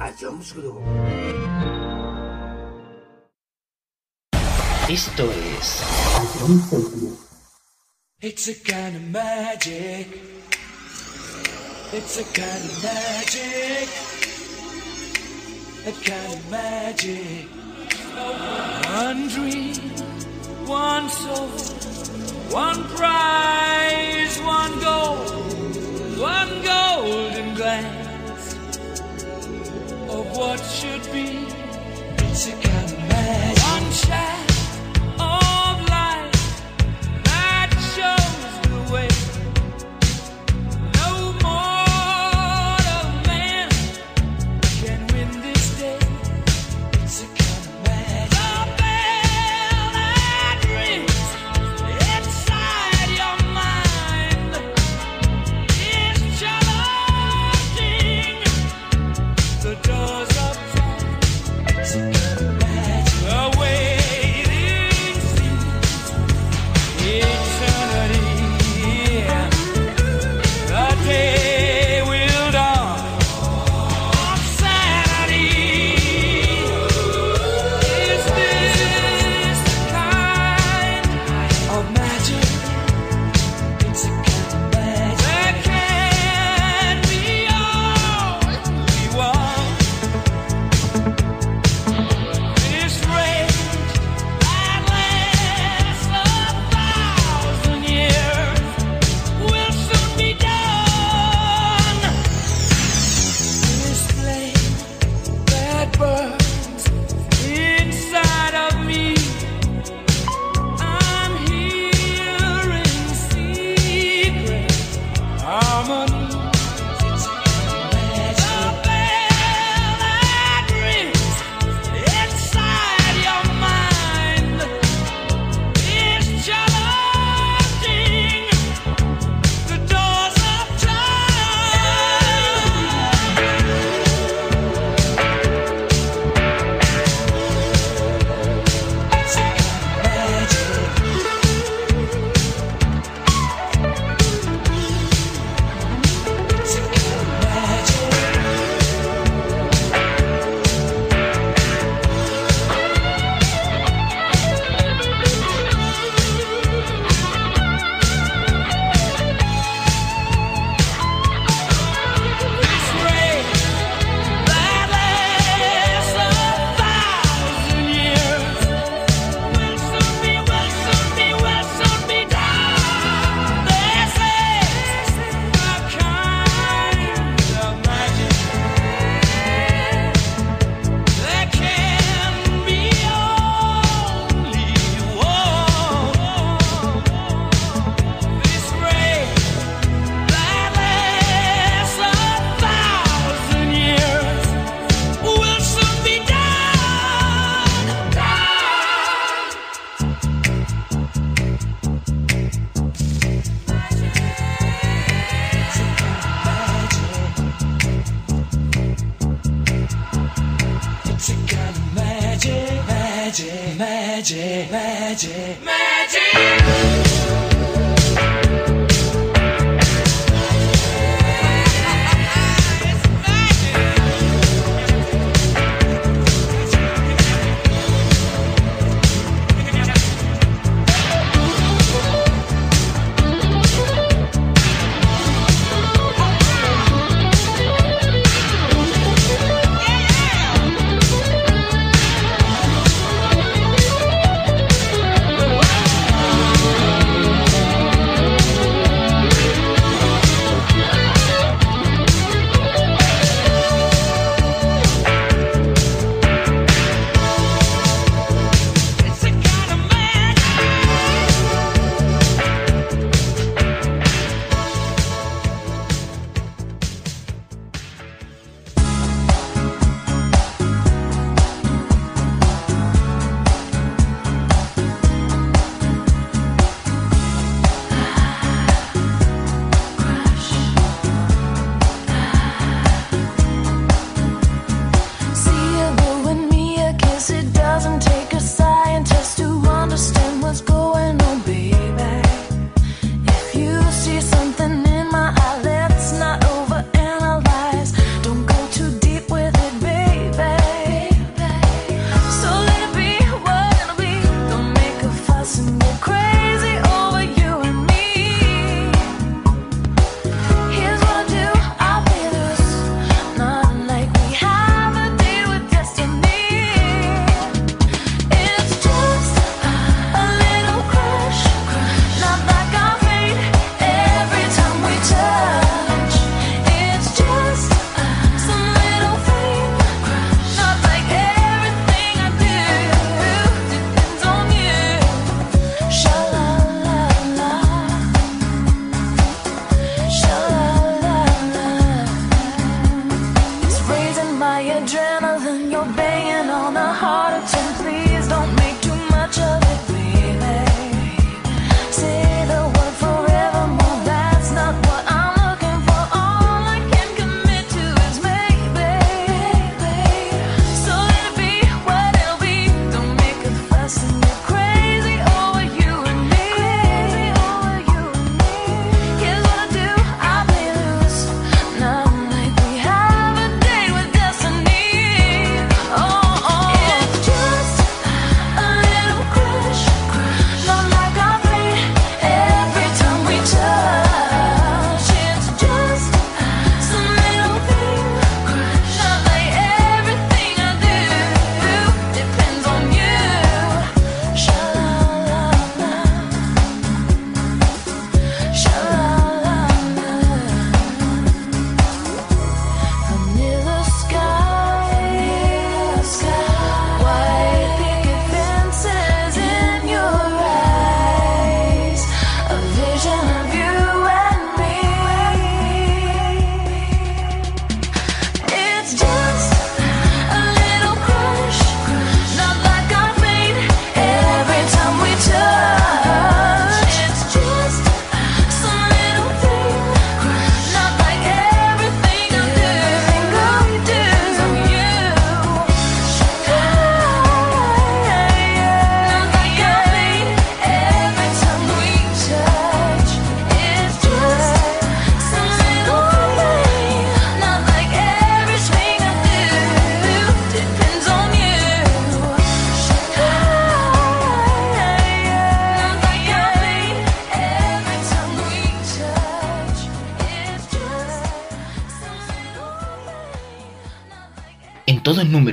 Group. Esto es It's a kind of magic. It's a kind of magic. A kind of magic. One dream, one soul, one prize, one goal, one golden glance of what should be. It's a kind of magic. One shaft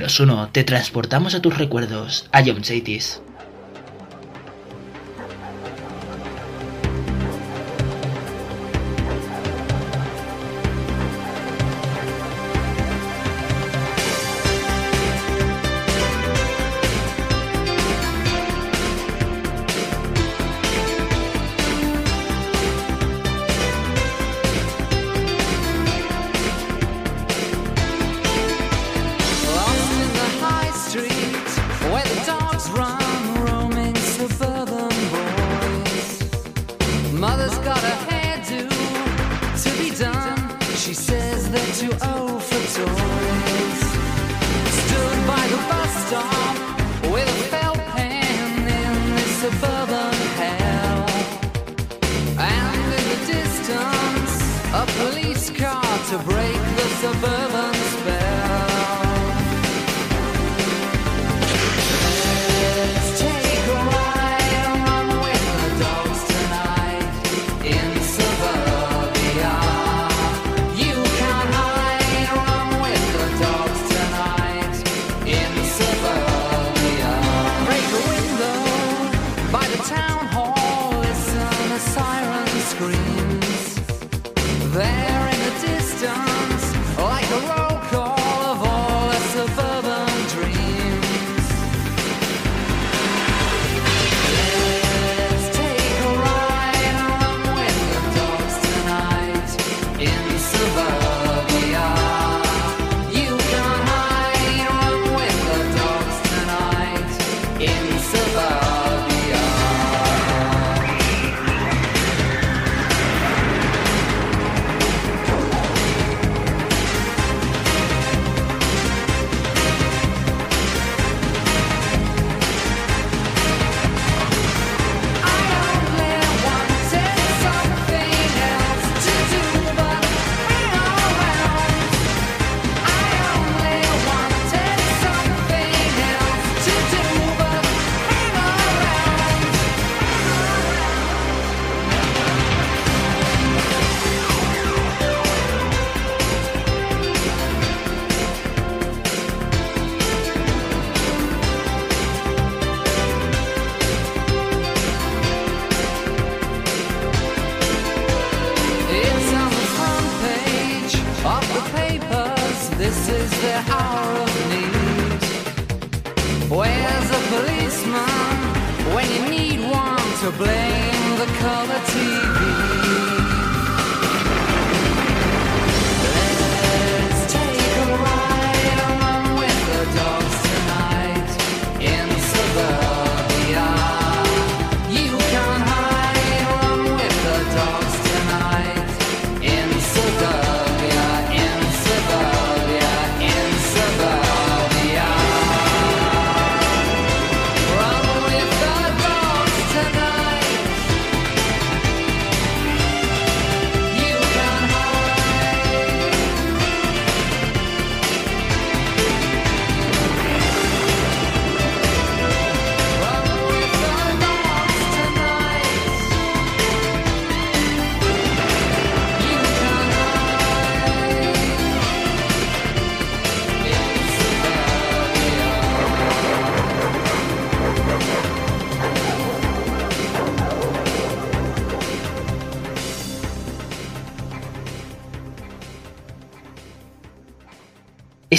1 te transportamos a tus recuerdos, a John Cities.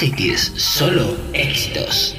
mensaje solo éxitos.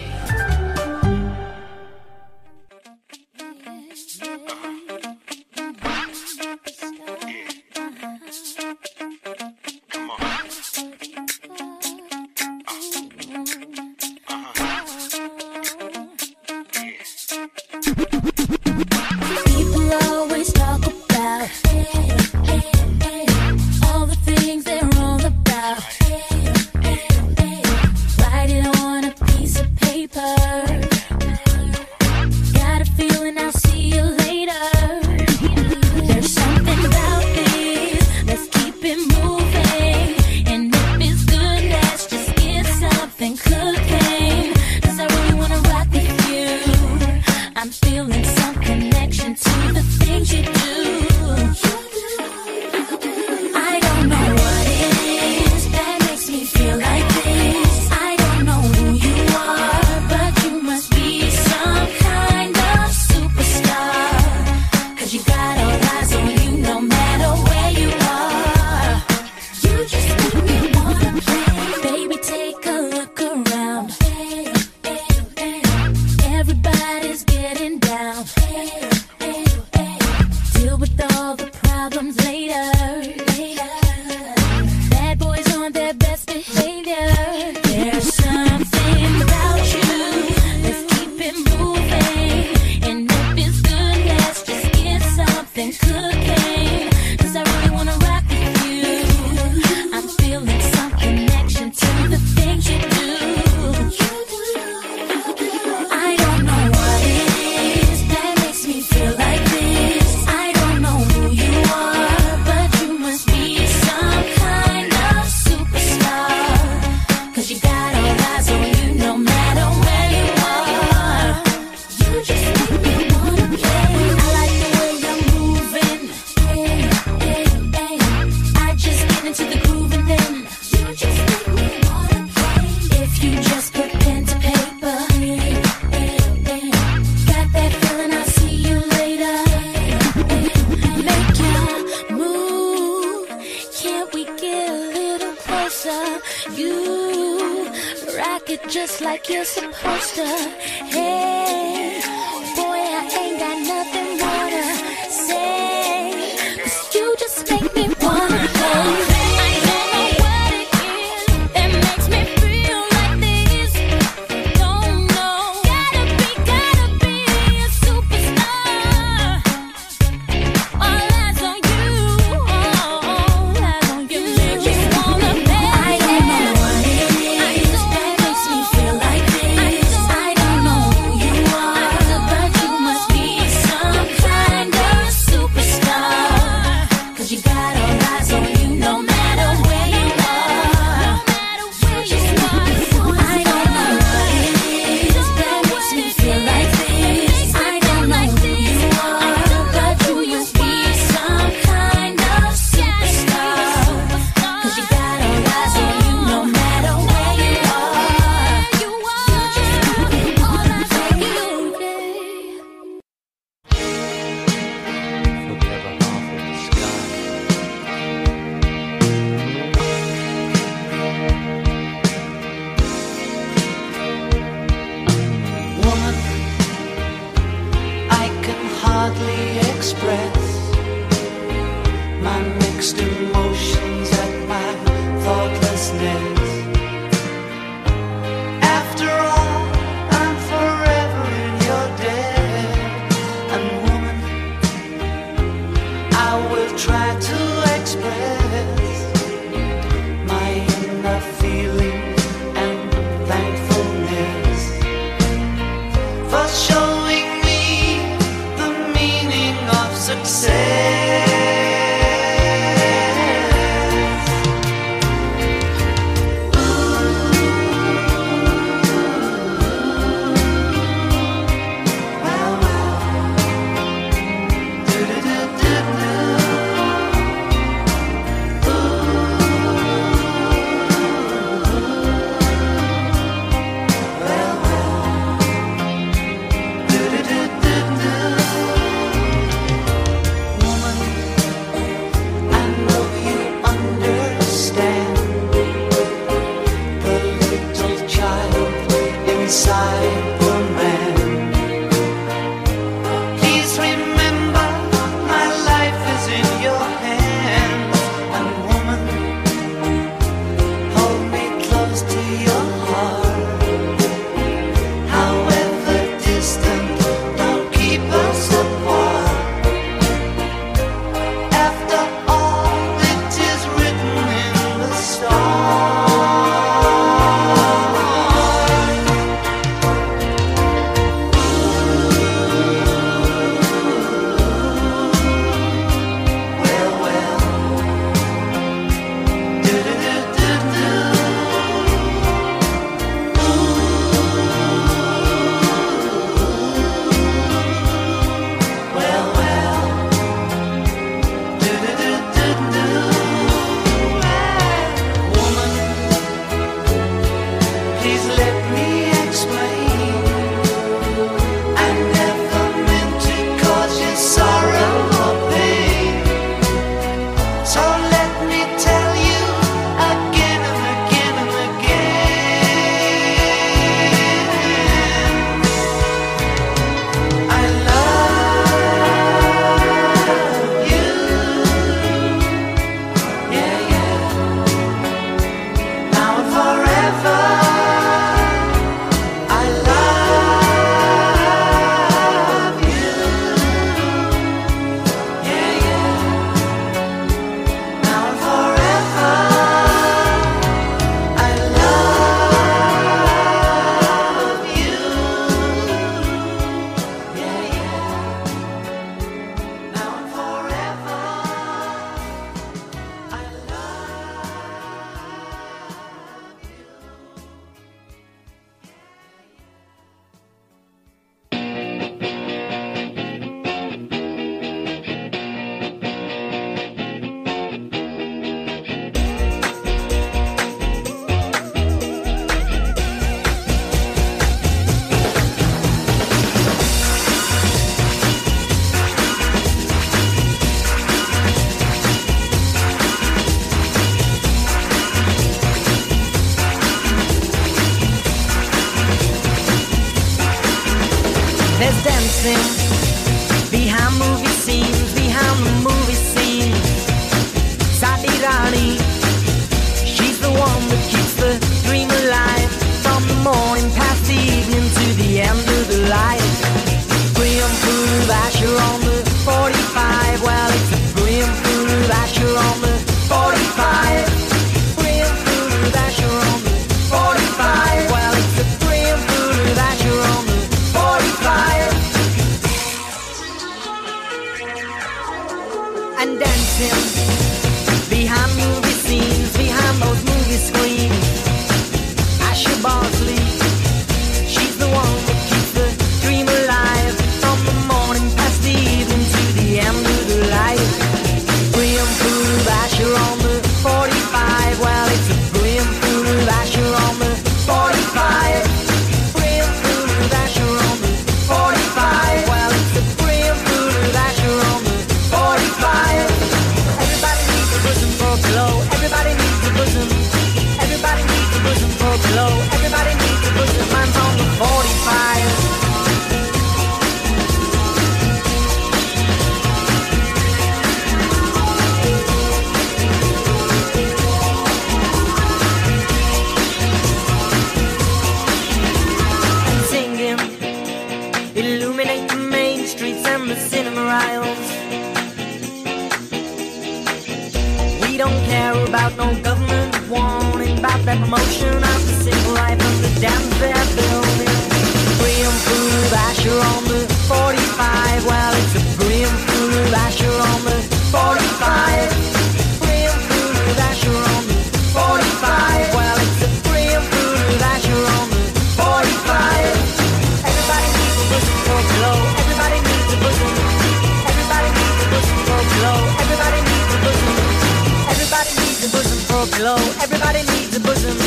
Pillow. Everybody needs a bosom.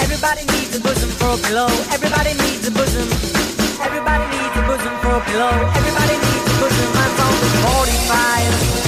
Everybody needs a bosom for a pillow. Everybody needs a bosom. Everybody needs a bosom for a pillow. Everybody needs a bosom. Mine's on the 45.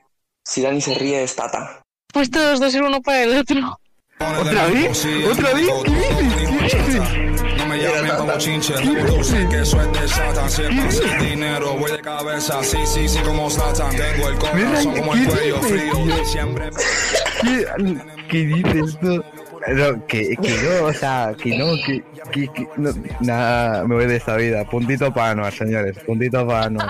si Dani se ríe es Tata. Pues todos dos ser uno para el otro. ¿Otra vez? ¿Otra vez? ¿Qué dices? No me llamen como chinche, tú sé que eso es de Satan. Siempre dinero, voy de cabeza, sí, sí, sí, como Satan. Tengo el corazón como el cuello frío, siempre. ¿Qué, qué dices tú? No, que, que no, o sea, que no, que, que, que no, nada, me voy de esta vida. Puntito para Anuar, señores, puntito para Anuar.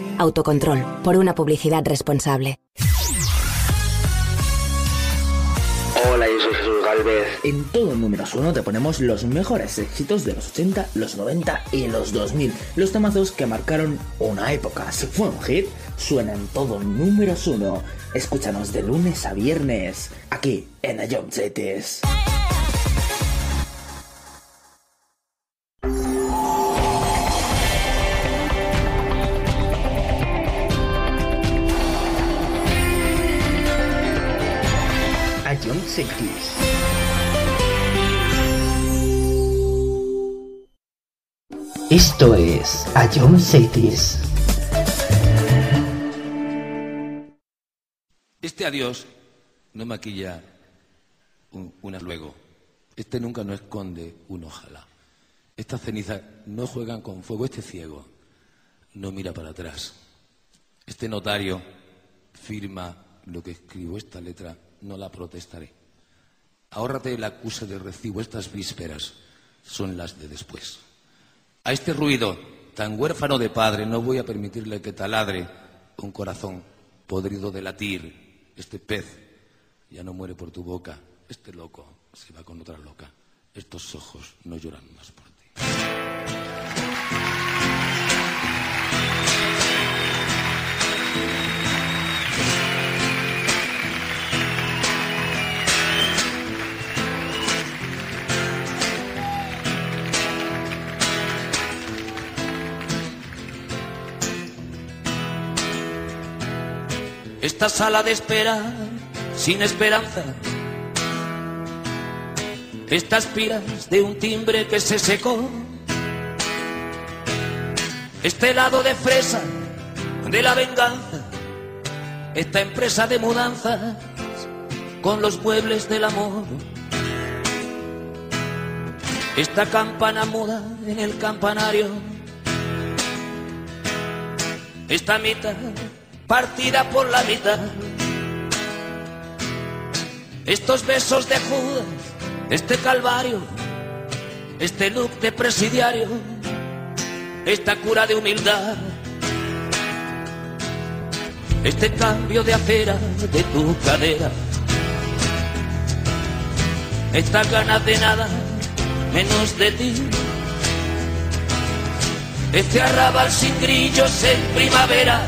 Autocontrol, por una publicidad responsable. Hola, yo soy Jesús Galvez. En todo números uno te ponemos los mejores éxitos de los 80, los 90 y los 2000. Los temazos que marcaron una época. Si fue un hit, suena en todo números uno. Escúchanos de lunes a viernes, aquí en Ion Cities. Cities. Esto es Ion Cities. Este adiós no maquilla un, un luego. Este nunca no esconde un ojalá. Estas cenizas no juegan con fuego. Este ciego no mira para atrás. Este notario firma lo que escribo. Esta letra no la protestaré. Ahórrate el acuse de recibo. Estas vísperas son las de después. A este ruido tan huérfano de padre no voy a permitirle que taladre un corazón podrido de latir. Este pez ya no muere por tu boca. Este loco se va con otra loca. Estos ojos no lloran más por ti. Esta sala de espera sin esperanza. Estas piras de un timbre que se secó. Este helado de fresa de la venganza. Esta empresa de mudanzas con los muebles del amor. Esta campana muda en el campanario. Esta mitad partida por la mitad. Estos besos de Judas, este calvario, este look de presidiario, esta cura de humildad, este cambio de acera de tu cadera, estas ganas de nada menos de ti. Este arrabal sin grillos en primavera,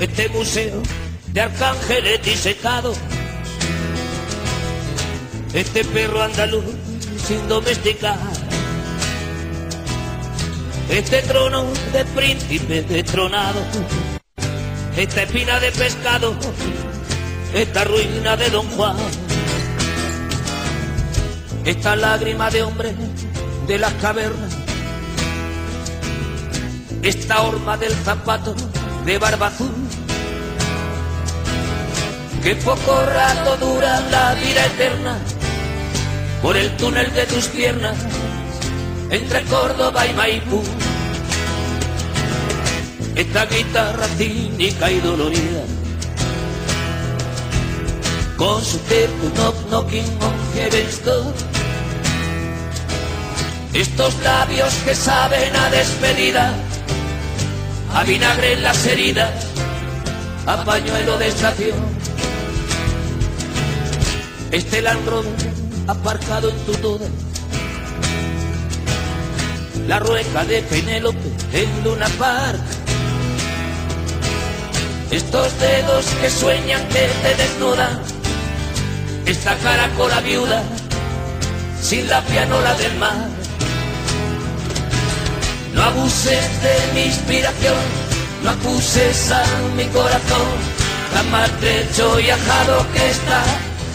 Este museo de arcángeles disecados, este perro andaluz sin domesticar, este trono de príncipe destronado, esta espina de pescado, esta ruina de Don Juan, esta lágrima de hombre de las cavernas, esta horma del zapato de barba azul, que poco rato dura la vida eterna por el túnel de tus piernas entre Córdoba y Maipú. Esta guitarra cínica y dolorida con su tempo knock knocking on heaven's door. Estos labios que saben a despedida, a vinagre en las heridas, a pañuelo de estación. Este Land aparcado en tu toda. La rueca de Penélope en Luna Park. Estos dedos que sueñan que te desnudan. Esta caracola viuda sin la pianola del mar. No abuses de mi inspiración, no acuses a mi corazón, tan maltrecho y ajado que está,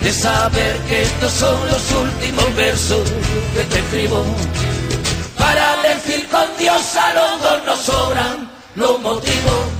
de saber que estos son los últimos versos que te escribo. Para decir con Dios a los dos nos sobran los motivos.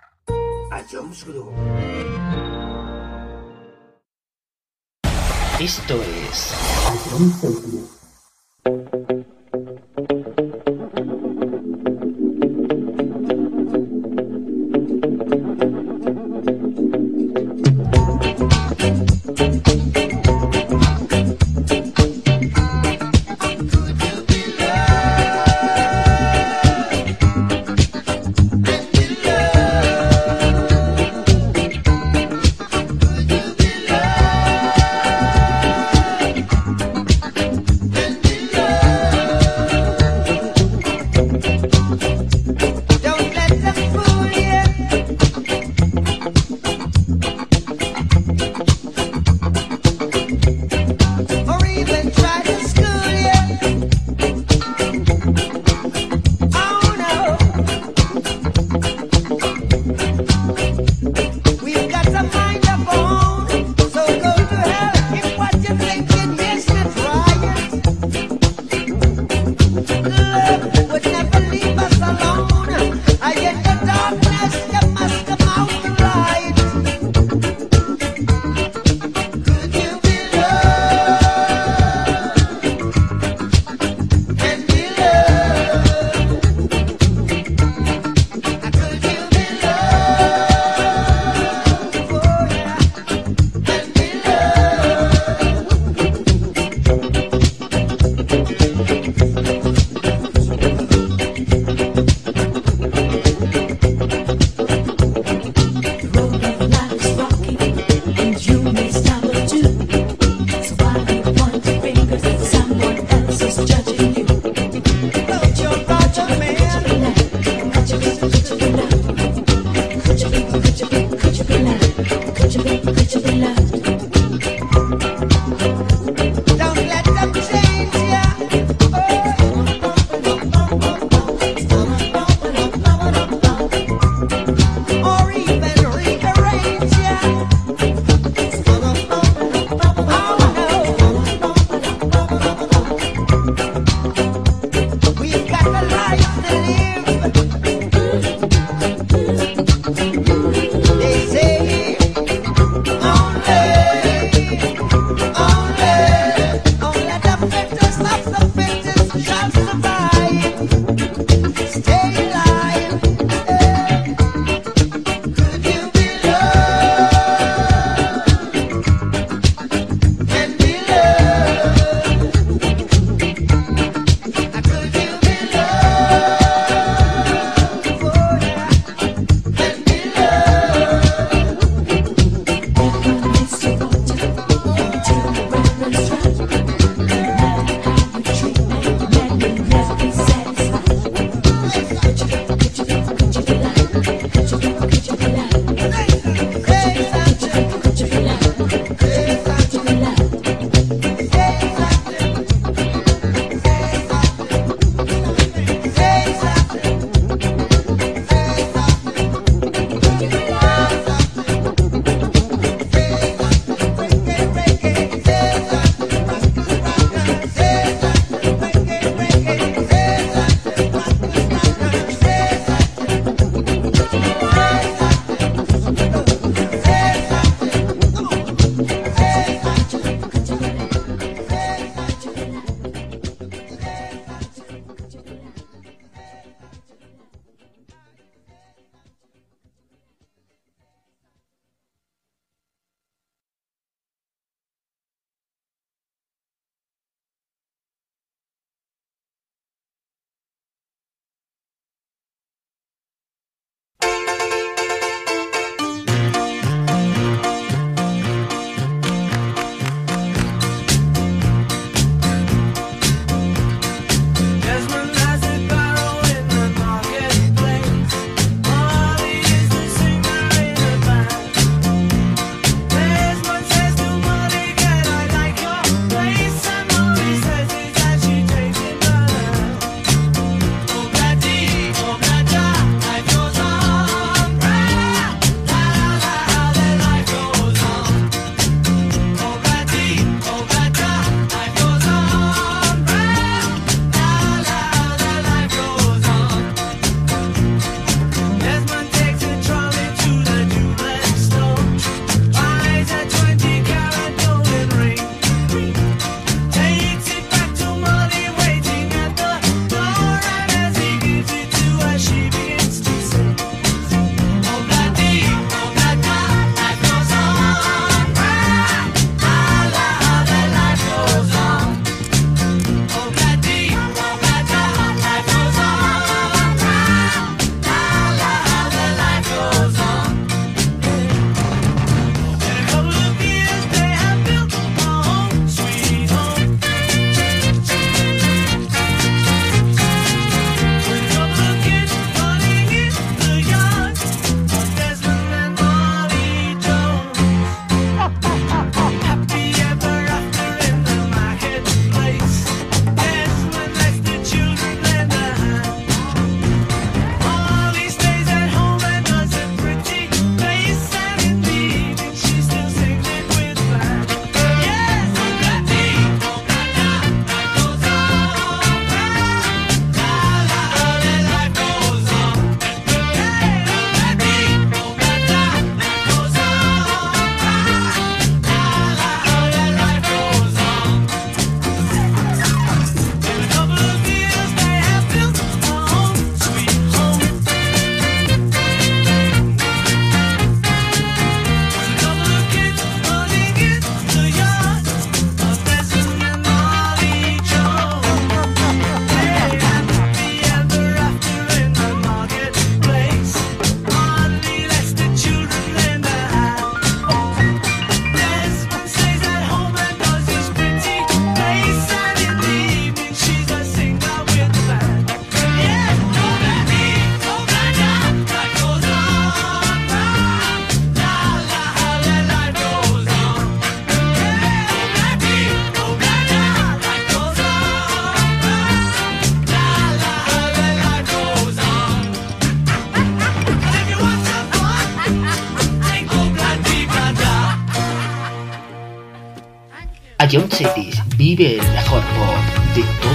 A Jones Group. Esto es Thank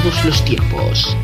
todos los tiempos.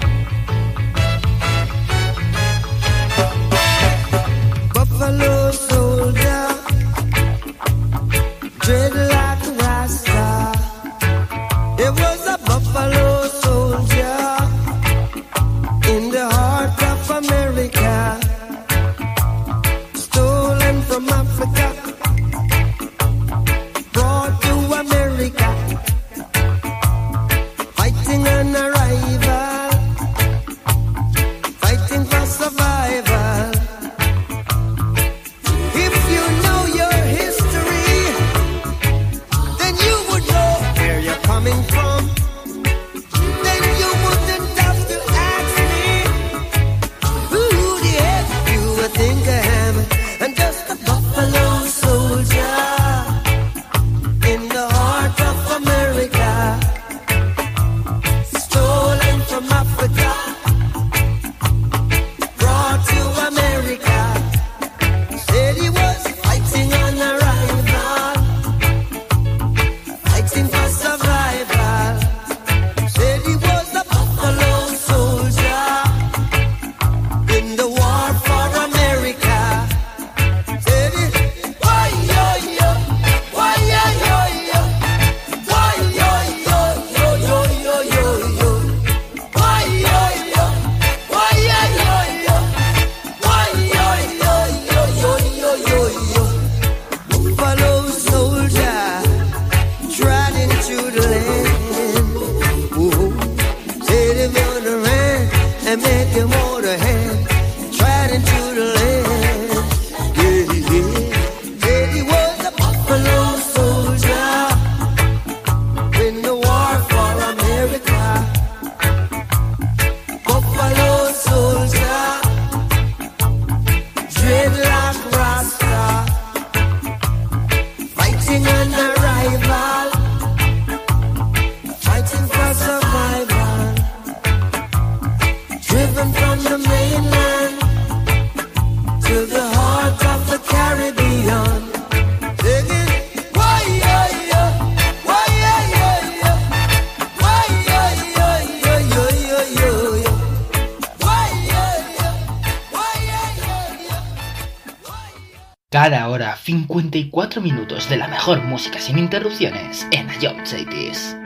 4 minutos de la mejor música sin interrupciones en Ion Cities.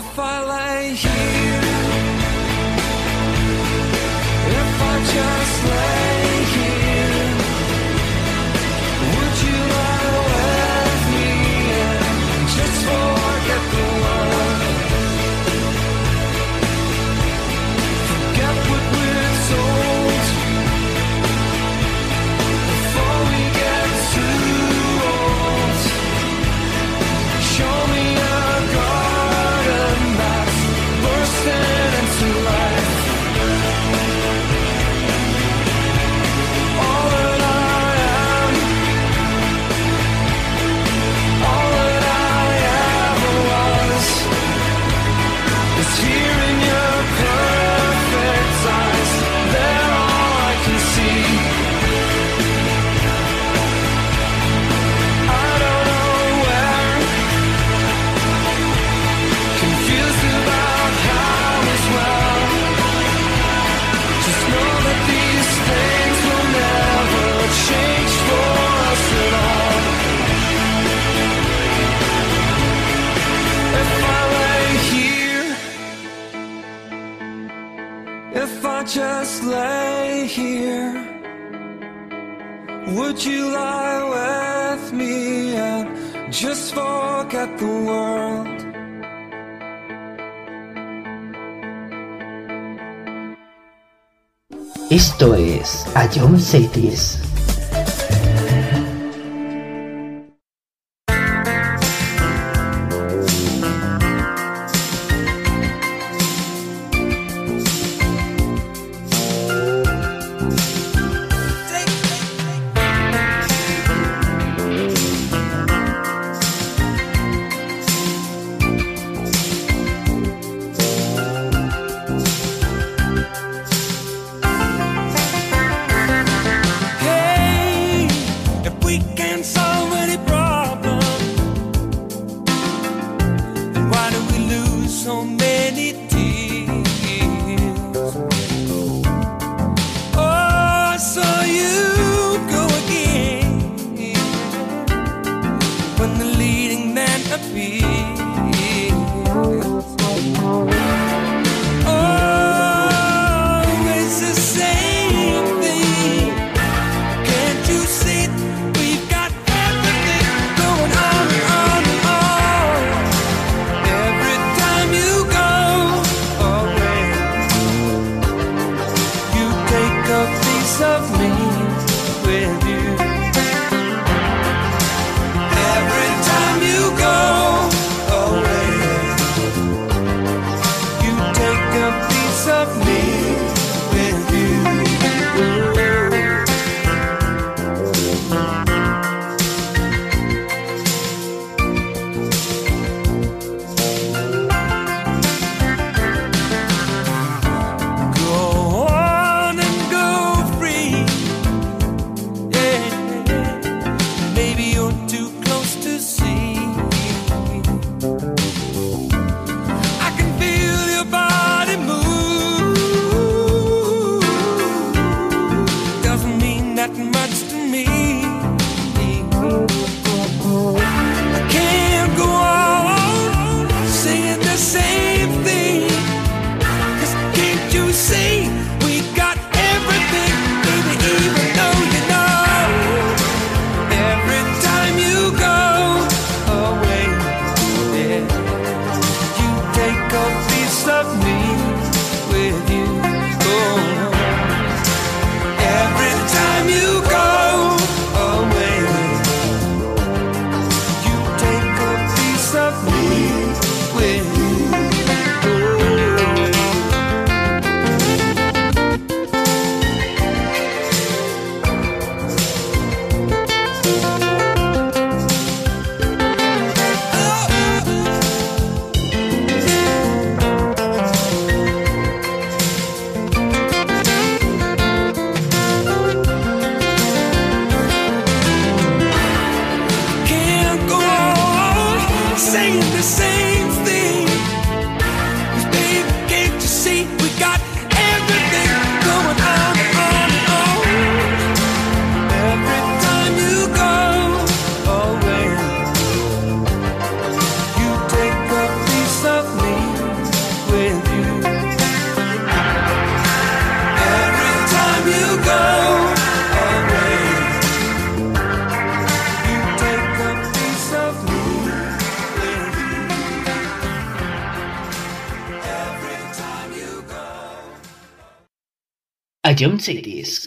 if I lay here I just lay here? Would you lie with me and just forget the world? Esto es A John Cities. adiante seguir isso.